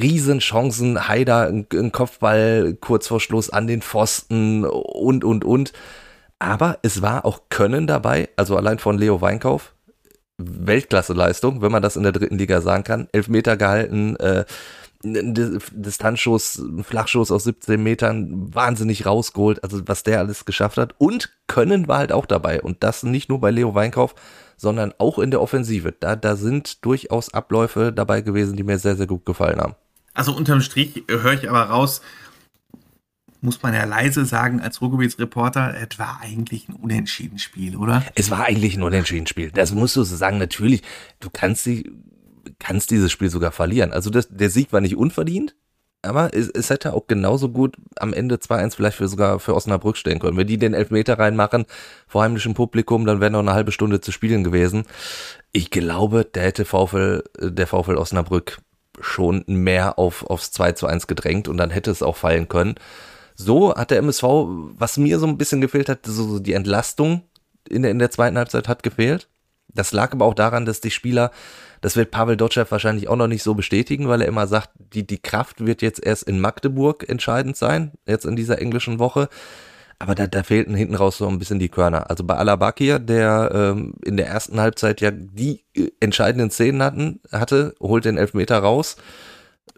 Riesenchancen, Haider, ein Kopfball kurz vor Schluss an den Pfosten und, und, und. Aber es war auch Können dabei, also allein von Leo Weinkauf. Weltklasse-Leistung, wenn man das in der dritten Liga sagen kann. Elfmeter gehalten, äh, Distanzschuss, Flachschuss aus 17 Metern, wahnsinnig rausgeholt, also was der alles geschafft hat. Und Können war halt auch dabei. Und das nicht nur bei Leo Weinkauf, sondern auch in der Offensive. Da, da sind durchaus Abläufe dabei gewesen, die mir sehr, sehr gut gefallen haben. Also unterm Strich höre ich aber raus, muss man ja leise sagen, als Ruhrgebietsreporter, es war eigentlich ein Unentschieden-Spiel, oder? Es war eigentlich ein Unentschieden-Spiel. Das musst du so sagen. Natürlich, du kannst, die, kannst dieses Spiel sogar verlieren. Also das, der Sieg war nicht unverdient, aber es, es hätte auch genauso gut am Ende 2-1 vielleicht für sogar für Osnabrück stehen können. Wenn die den Elfmeter reinmachen vor heimischem Publikum, dann wäre noch eine halbe Stunde zu spielen gewesen. Ich glaube, der hätte VfL, der VfL Osnabrück schon mehr auf, aufs 2 zu 1 gedrängt und dann hätte es auch fallen können. So hat der MSV, was mir so ein bisschen gefehlt hat, so die Entlastung in der, in der zweiten Halbzeit hat gefehlt. Das lag aber auch daran, dass die Spieler das wird Pavel Dotschew wahrscheinlich auch noch nicht so bestätigen, weil er immer sagt, die, die Kraft wird jetzt erst in Magdeburg entscheidend sein, jetzt in dieser englischen Woche. Aber da, da fehlten hinten raus so ein bisschen die Körner. Also bei Alabakir, der ähm, in der ersten Halbzeit ja die äh, entscheidenden Szenen hatten, hatte, holt den Elfmeter raus.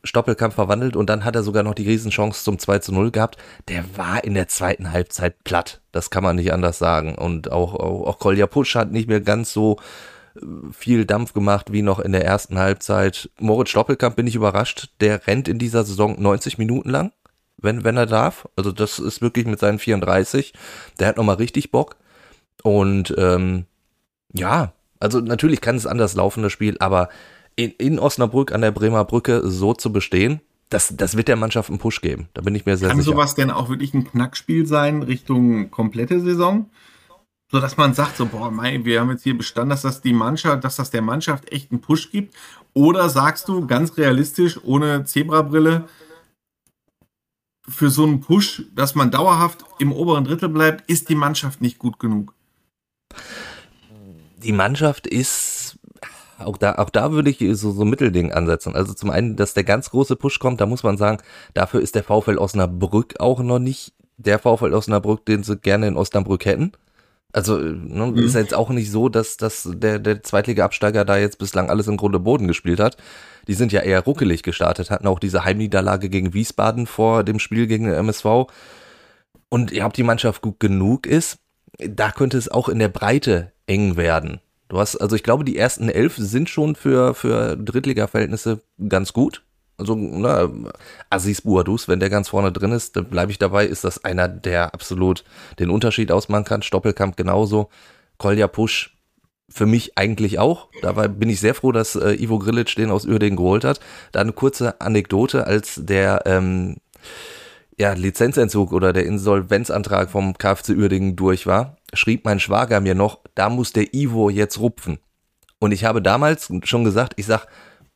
Stoppelkampf verwandelt und dann hat er sogar noch die Riesenchance zum 2 zu 0 gehabt. Der war in der zweiten Halbzeit platt. Das kann man nicht anders sagen. Und auch, auch, auch Kolja Pusch hat nicht mehr ganz so viel Dampf gemacht wie noch in der ersten Halbzeit. Moritz Stoppelkamp bin ich überrascht. Der rennt in dieser Saison 90 Minuten lang, wenn, wenn er darf. Also das ist wirklich mit seinen 34. Der hat nochmal richtig Bock. Und ähm, ja, also natürlich kann es anders laufen, das Spiel, aber in, in Osnabrück an der Bremer Brücke so zu bestehen, das, das wird der Mannschaft einen Push geben. Da bin ich mir sehr Kann sicher. Kann sowas denn auch wirklich ein Knackspiel sein Richtung komplette Saison? So dass man sagt, so, boah, mein, wir haben jetzt hier bestanden, dass das die Mannschaft, dass das der Mannschaft echt einen Push gibt. Oder sagst du ganz realistisch, ohne Zebrabrille, für so einen Push, dass man dauerhaft im oberen Drittel bleibt, ist die Mannschaft nicht gut genug? Die Mannschaft ist auch da, auch da würde ich so, so Mittelding ansetzen. Also zum einen, dass der ganz große Push kommt, da muss man sagen, dafür ist der VfL Osnabrück auch noch nicht der VfL Osnabrück, den sie gerne in Osnabrück hätten. Also ne, mhm. ist jetzt auch nicht so, dass, dass der, der Zweitliga-Absteiger da jetzt bislang alles im Grunde Boden gespielt hat. Die sind ja eher ruckelig gestartet, hatten auch diese Heimniederlage gegen Wiesbaden vor dem Spiel gegen den MSV. Und ob die Mannschaft gut genug ist, da könnte es auch in der Breite eng werden. Du hast, also ich glaube, die ersten elf sind schon für, für Drittliga-Verhältnisse ganz gut. Also, na, Aziz Bouadous, wenn der ganz vorne drin ist, dann bleibe ich dabei, ist das einer, der absolut den Unterschied ausmachen kann. Stoppelkamp genauso. Kolja Pusch für mich eigentlich auch. Dabei bin ich sehr froh, dass äh, Ivo Grilic den aus Uerdingen geholt hat. Da eine kurze Anekdote, als der ähm, ja, Lizenzentzug oder der Insolvenzantrag vom KfC Uerdingen durch war, schrieb mein Schwager mir noch, da muss der Ivo jetzt rupfen. Und ich habe damals schon gesagt, ich sag,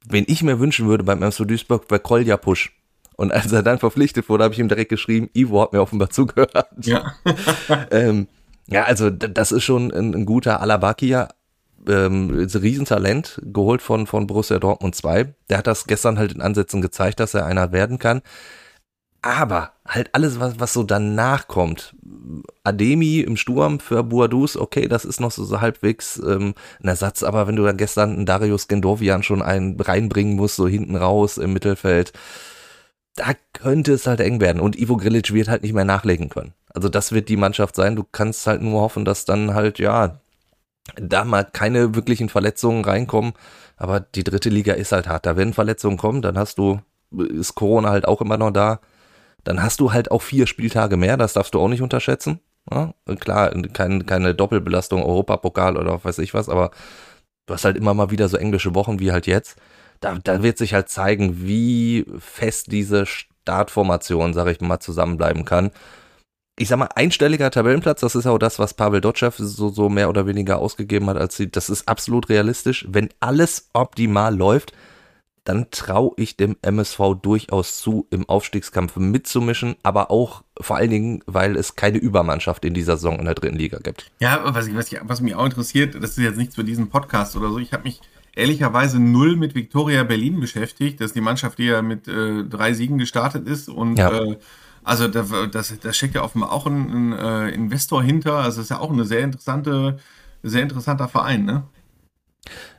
wen ich mir wünschen würde beim MSV Duisburg, wäre Kolja Pusch. Und als er dann verpflichtet wurde, habe ich ihm direkt geschrieben, Ivo hat mir offenbar zugehört. Ja, ähm, ja also das ist schon ein, ein guter Alabakia, ähm, Riesentalent, geholt von, von Borussia Dortmund 2. Der hat das gestern halt in Ansätzen gezeigt, dass er einer werden kann. Aber halt alles, was, was so danach kommt. Ademi im Sturm für Buadus, okay, das ist noch so, so halbwegs ähm, ein Ersatz, aber wenn du dann gestern einen Darius Gendovian schon einen reinbringen musst, so hinten raus im Mittelfeld, da könnte es halt eng werden. Und Ivo Grilic wird halt nicht mehr nachlegen können. Also das wird die Mannschaft sein. Du kannst halt nur hoffen, dass dann halt, ja, da mal keine wirklichen Verletzungen reinkommen. Aber die dritte Liga ist halt hart. Da werden Verletzungen kommen, dann hast du, ist Corona halt auch immer noch da dann hast du halt auch vier Spieltage mehr, das darfst du auch nicht unterschätzen. Ja, klar, kein, keine Doppelbelastung, Europapokal oder weiß ich was, aber du hast halt immer mal wieder so englische Wochen wie halt jetzt. Da, da wird sich halt zeigen, wie fest diese Startformation, sag ich mal, zusammenbleiben kann. Ich sag mal, einstelliger Tabellenplatz, das ist auch das, was Pavel Dotschew so, so mehr oder weniger ausgegeben hat, als sie, das ist absolut realistisch. Wenn alles optimal läuft, dann traue ich dem MSV durchaus zu, im Aufstiegskampf mitzumischen, aber auch vor allen Dingen, weil es keine Übermannschaft in dieser Saison in der dritten Liga gibt. Ja, was, was, was mich auch interessiert, das ist jetzt nichts für diesen Podcast oder so, ich habe mich ehrlicherweise null mit Viktoria Berlin beschäftigt. Das ist die Mannschaft, die ja mit äh, drei Siegen gestartet ist und ja. äh, also da, das, da steckt ja offenbar auch ein, ein äh, Investor hinter. Also das ist ja auch eine sehr interessante, sehr interessanter Verein, ne?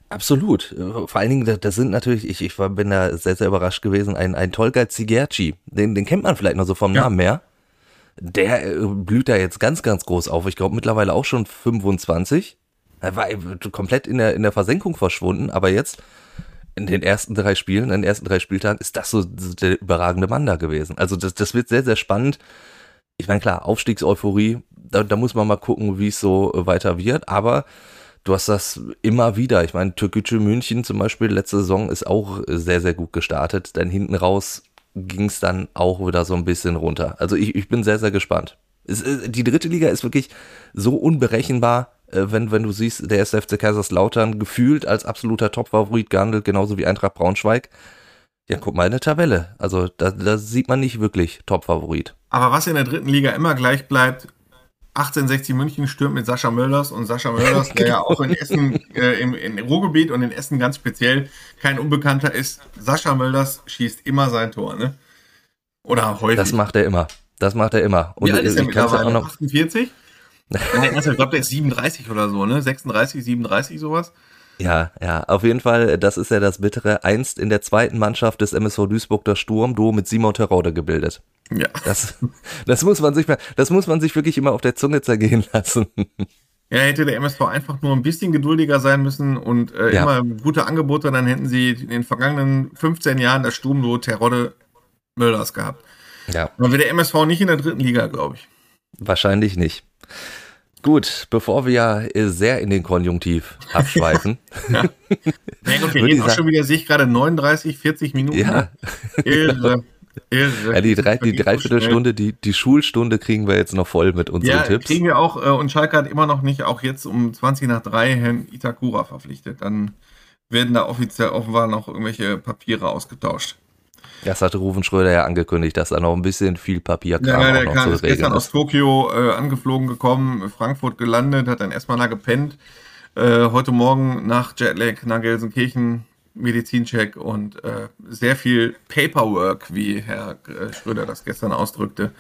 Absolut. Vor allen Dingen, das sind natürlich, ich, ich bin da sehr, sehr überrascht gewesen, ein, ein Tolga Zigerci. Den, den kennt man vielleicht noch so vom ja. Namen her. Der äh, blüht da jetzt ganz, ganz groß auf. Ich glaube mittlerweile auch schon 25. Er war komplett in der, in der Versenkung verschwunden, aber jetzt in den ersten drei Spielen, in den ersten drei Spieltagen ist das so der überragende Mann da gewesen. Also das, das wird sehr, sehr spannend. Ich meine, klar, Aufstiegseuphorie, da, da muss man mal gucken, wie es so weiter wird, aber du hast das immer wieder. Ich meine, Türkgücü München zum Beispiel letzte Saison ist auch sehr, sehr gut gestartet. Dann hinten raus ging es dann auch wieder so ein bisschen runter. Also ich, ich bin sehr, sehr gespannt. Es, äh, die dritte Liga ist wirklich so unberechenbar, äh, wenn, wenn du siehst, der SFC Kaiserslautern gefühlt als absoluter Top-Favorit gehandelt, genauso wie Eintracht Braunschweig. Ja, guck mal in der Tabelle. Also da, da sieht man nicht wirklich Top-Favorit. Aber was in der dritten Liga immer gleich bleibt, 1860 München stürmt mit Sascha Mölders und Sascha Mölders, der ja auch in Essen, äh, im, im Ruhrgebiet und in Essen ganz speziell kein Unbekannter ist. Sascha Mölders schießt immer sein Tor, ne? Oder häufig. Das macht er immer. Das macht er immer. Und Wie alt ist er mittlerweile? Auch noch 48? ich glaube, der ist 37 oder so, ne? 36, 37, sowas. Ja, ja, auf jeden Fall, das ist ja das Bittere. Einst in der zweiten Mannschaft des MSV Duisburg der Sturm, Duo mit Simon Terode gebildet. Ja. Das, das muss man sich das muss man sich wirklich immer auf der Zunge zergehen lassen. Ja, hätte der MSV einfach nur ein bisschen geduldiger sein müssen und äh, ja. immer gute Angebote, dann hätten sie in den vergangenen 15 Jahren das Sturmduo Terodde Mölders gehabt. Ja. Dann wäre der MSV nicht in der dritten Liga, glaube ich. Wahrscheinlich nicht. Gut, bevor wir ja sehr in den Konjunktiv abschweifen. ja. Nee, gut, wir reden auch schon wieder, sehe ich gerade 39, 40 Minuten. Ja. Irre. Irre. Ja, die, drei, die Dreiviertelstunde, die, die Schulstunde kriegen wir jetzt noch voll mit unseren ja, Tipps. kriegen wir auch. Äh, und Schalke hat immer noch nicht, auch jetzt um 20 nach 3, Herrn Itakura verpflichtet. Dann werden da offiziell offenbar noch irgendwelche Papiere ausgetauscht. Das hatte Rufen Schröder ja angekündigt, dass da noch ein bisschen viel Papier kam. Ja, der noch kam, ist gestern ist. aus Tokio äh, angeflogen gekommen, Frankfurt gelandet, hat dann erstmal da gepennt. Äh, heute Morgen nach Jetlag nach Gelsenkirchen Medizincheck und äh, sehr viel Paperwork, wie Herr äh, Schröder das gestern ausdrückte.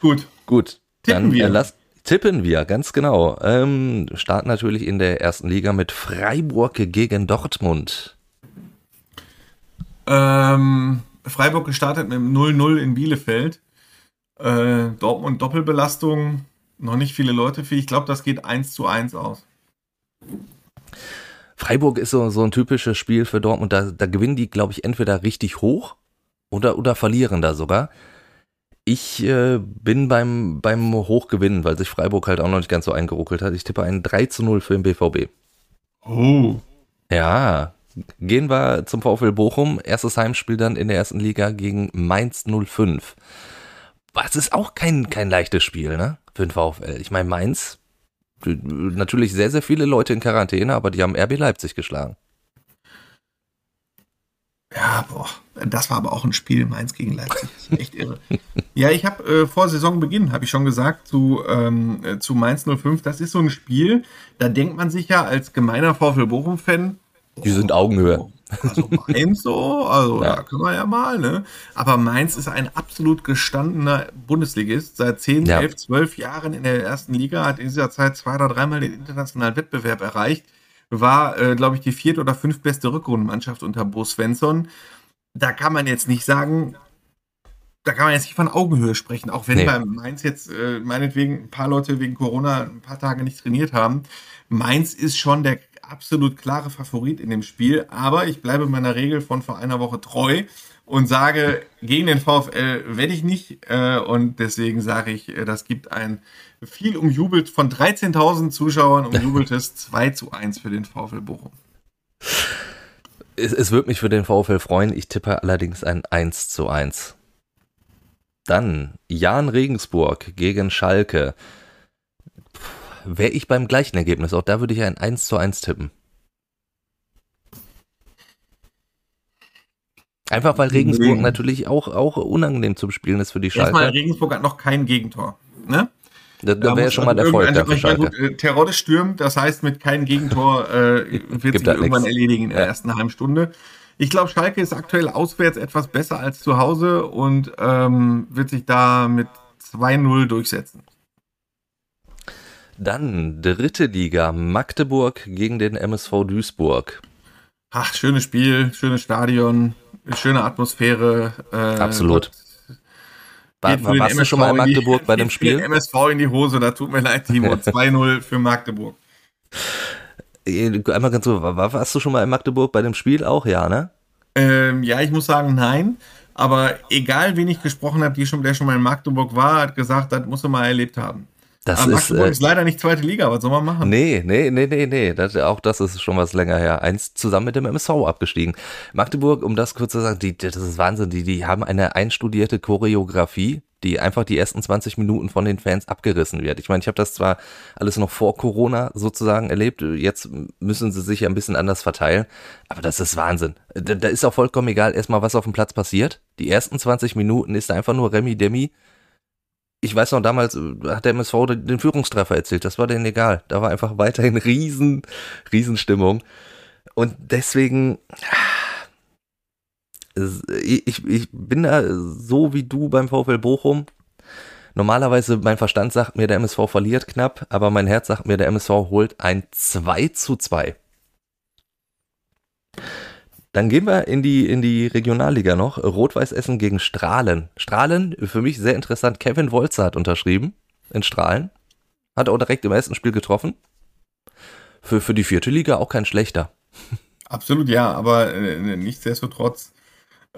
Gut. Gut. Tippen dann wir. Lass, tippen wir, ganz genau. Ähm, starten natürlich in der ersten Liga mit Freiburg gegen Dortmund. Ähm, Freiburg gestartet mit 0-0 in Bielefeld. Äh, Dortmund Doppelbelastung, noch nicht viele Leute für. Ich glaube, das geht 1 zu 1 aus. Freiburg ist so, so ein typisches Spiel für Dortmund. Da, da gewinnen die, glaube ich, entweder richtig hoch oder, oder verlieren da sogar. Ich äh, bin beim, beim Hochgewinnen, weil sich Freiburg halt auch noch nicht ganz so eingeruckelt hat. Ich tippe ein 3 zu 0 für den BVB. Oh. Ja, Gehen wir zum VfL Bochum. Erstes Heimspiel dann in der ersten Liga gegen Mainz 05. Das ist auch kein, kein leichtes Spiel, ne? Für den VfL. Ich meine, Mainz, natürlich sehr, sehr viele Leute in Quarantäne, aber die haben RB Leipzig geschlagen. Ja, boah, das war aber auch ein Spiel Mainz gegen Leipzig. echt irre. ja, ich habe äh, vor Saisonbeginn, habe ich schon gesagt, zu, ähm, äh, zu Mainz 05, das ist so ein Spiel, da denkt man sich ja als gemeiner VfL Bochum-Fan, die sind Augenhöhe. Also Mainz so, also ja. da können wir ja mal, ne? Aber Mainz ist ein absolut gestandener Bundesligist. Seit 10, ja. 11, 12 Jahren in der ersten Liga, hat in dieser Zeit zwei oder dreimal den internationalen Wettbewerb erreicht. War, äh, glaube ich, die vierte oder fünftbeste Rückrundenmannschaft unter Bo Svensson. Da kann man jetzt nicht sagen, da kann man jetzt nicht von Augenhöhe sprechen, auch wenn nee. bei Mainz jetzt äh, meinetwegen ein paar Leute wegen Corona ein paar Tage nicht trainiert haben. Mainz ist schon der absolut klare Favorit in dem Spiel, aber ich bleibe meiner Regel von vor einer Woche treu und sage, gegen den VfL werde ich nicht äh, und deswegen sage ich, äh, das gibt ein viel umjubelt von 13.000 Zuschauern umjubeltes 2 zu 1 für den VfL Bochum. Es, es würde mich für den VfL freuen, ich tippe allerdings ein 1 zu 1. Dann Jan Regensburg gegen Schalke wäre ich beim gleichen Ergebnis. Auch da würde ich ein 1 zu 1 tippen. Einfach weil Regensburg Regen. natürlich auch, auch unangenehm zum Spielen ist für die Schalke. Erstmal, Regensburg hat noch kein Gegentor. Ne? Da, da wäre schon mal der Erfolg dafür Schalke. Gut, äh, Terodde stürmt, das heißt, mit keinem Gegentor äh, wird sich irgendwann nix. erledigen in der ja. ersten halben Stunde. Ich glaube, Schalke ist aktuell auswärts etwas besser als zu Hause und ähm, wird sich da mit 2-0 durchsetzen. Dann dritte Liga, Magdeburg gegen den MSV Duisburg. Ach, schönes Spiel, schönes Stadion, schöne Atmosphäre. Äh, Absolut. War, war, warst du schon mal in Magdeburg die, bei dem Spiel? MSV in die Hose, da tut mir leid, Timo. 2-0 für Magdeburg. Äh, einmal ganz so, warst du schon mal in Magdeburg bei dem Spiel auch, ja, ne? Ähm, ja, ich muss sagen, nein. Aber egal, wen ich gesprochen habe, die schon, der schon mal in Magdeburg war, hat gesagt, das muss er mal erlebt haben. Das Aber Magdeburg ist, äh, ist leider nicht zweite Liga, was soll man machen? Nee, nee, nee, nee, nee. Das, auch das ist schon was länger her. Eins zusammen mit dem MSV abgestiegen. Magdeburg, um das kurz zu sagen, die, das ist Wahnsinn. Die, die haben eine einstudierte Choreografie, die einfach die ersten 20 Minuten von den Fans abgerissen wird. Ich meine, ich habe das zwar alles noch vor Corona sozusagen erlebt, jetzt müssen sie sich ja ein bisschen anders verteilen, aber das ist Wahnsinn. Da, da ist auch vollkommen egal erstmal, was auf dem Platz passiert. Die ersten 20 Minuten ist einfach nur Remi Demi ich weiß noch, damals äh, hat der MSV den Führungstreffer erzählt. Das war denen egal. Da war einfach weiterhin riesen, Riesenstimmung. Und deswegen, ich, ich bin da so wie du beim VfL Bochum. Normalerweise, mein Verstand sagt mir, der MSV verliert knapp, aber mein Herz sagt mir, der MSV holt ein 2 zu 2. Dann gehen wir in die, in die Regionalliga noch. Rot-Weiß Essen gegen Strahlen. Strahlen, für mich sehr interessant. Kevin Wolzer hat unterschrieben in Strahlen. Hat auch direkt im ersten Spiel getroffen. Für, für die vierte Liga auch kein schlechter. Absolut, ja, aber äh, nichtsdestotrotz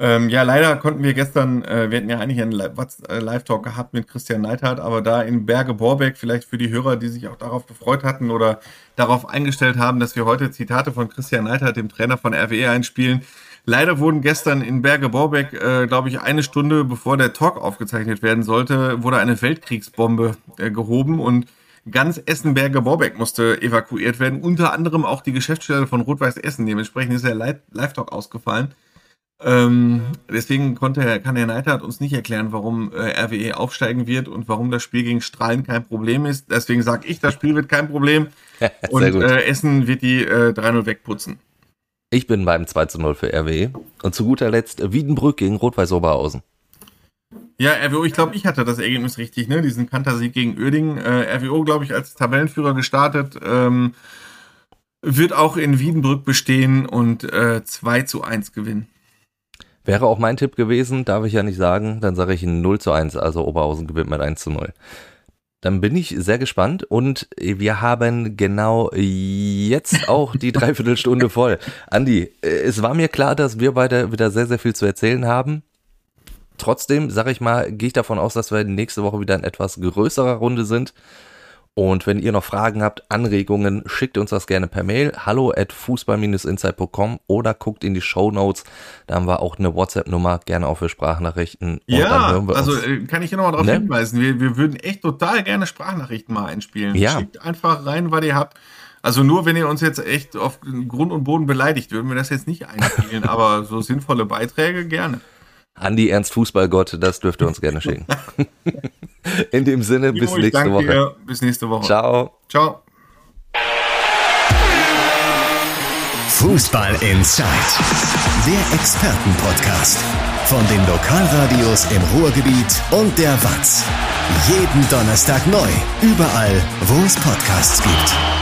ähm, ja, leider konnten wir gestern, äh, wir hatten ja eigentlich einen äh, Live-Talk gehabt mit Christian Neithardt, aber da in Berge Borbeck, vielleicht für die Hörer, die sich auch darauf gefreut hatten oder darauf eingestellt haben, dass wir heute Zitate von Christian Neithardt, dem Trainer von RWE, einspielen. Leider wurden gestern in Berge Borbeck, äh, glaube ich, eine Stunde bevor der Talk aufgezeichnet werden sollte, wurde eine Weltkriegsbombe äh, gehoben und ganz Essen-Berge Borbeck musste evakuiert werden, unter anderem auch die Geschäftsstelle von Rot-Weiß Essen. Dementsprechend ist der Live-Talk ausgefallen. Ähm, deswegen konnte, kann Herr Neidhardt uns nicht erklären, warum äh, RWE aufsteigen wird und warum das Spiel gegen Strahlen kein Problem ist. Deswegen sage ich, das Spiel wird kein Problem. und äh, Essen wird die äh, 3-0 wegputzen. Ich bin beim 2 0 für RWE. Und zu guter Letzt Wiedenbrück gegen Rot-Weiß Oberhausen. Ja, RWO, ich glaube, ich hatte das Ergebnis richtig, ne? Diesen Kantersieg gegen Oerding. Äh, RWO, glaube ich, als Tabellenführer gestartet. Ähm, wird auch in Wiedenbrück bestehen und äh, 2 zu 1 gewinnen. Wäre auch mein Tipp gewesen, darf ich ja nicht sagen. Dann sage ich 0 zu 1, also Oberhausen gewinnt mit 1 zu 0. Dann bin ich sehr gespannt und wir haben genau jetzt auch die Dreiviertelstunde voll. Andi, es war mir klar, dass wir beide wieder sehr, sehr viel zu erzählen haben. Trotzdem, sage ich mal, gehe ich davon aus, dass wir nächste Woche wieder in etwas größerer Runde sind. Und wenn ihr noch Fragen habt, Anregungen, schickt uns das gerne per Mail. Hallo at fußball-insight.com oder guckt in die Show Notes. Da haben wir auch eine WhatsApp-Nummer, gerne auch für Sprachnachrichten. Ja, also äh, kann ich hier nochmal darauf ne? hinweisen. Wir, wir würden echt total gerne Sprachnachrichten mal einspielen. Ja. Schickt einfach rein, was ihr habt. Also nur wenn ihr uns jetzt echt auf Grund und Boden beleidigt, würden wir das jetzt nicht einspielen, aber so sinnvolle Beiträge gerne. Andi Ernst Fußballgott, das dürft ihr uns gerne schicken. In dem Sinne, bis jo, nächste Woche. Dir. Bis nächste Woche. Ciao. Ciao. Fußball Inside, der Expertenpodcast von den Lokalradios im Ruhrgebiet und der Watz. Jeden Donnerstag neu, überall, wo es Podcasts gibt.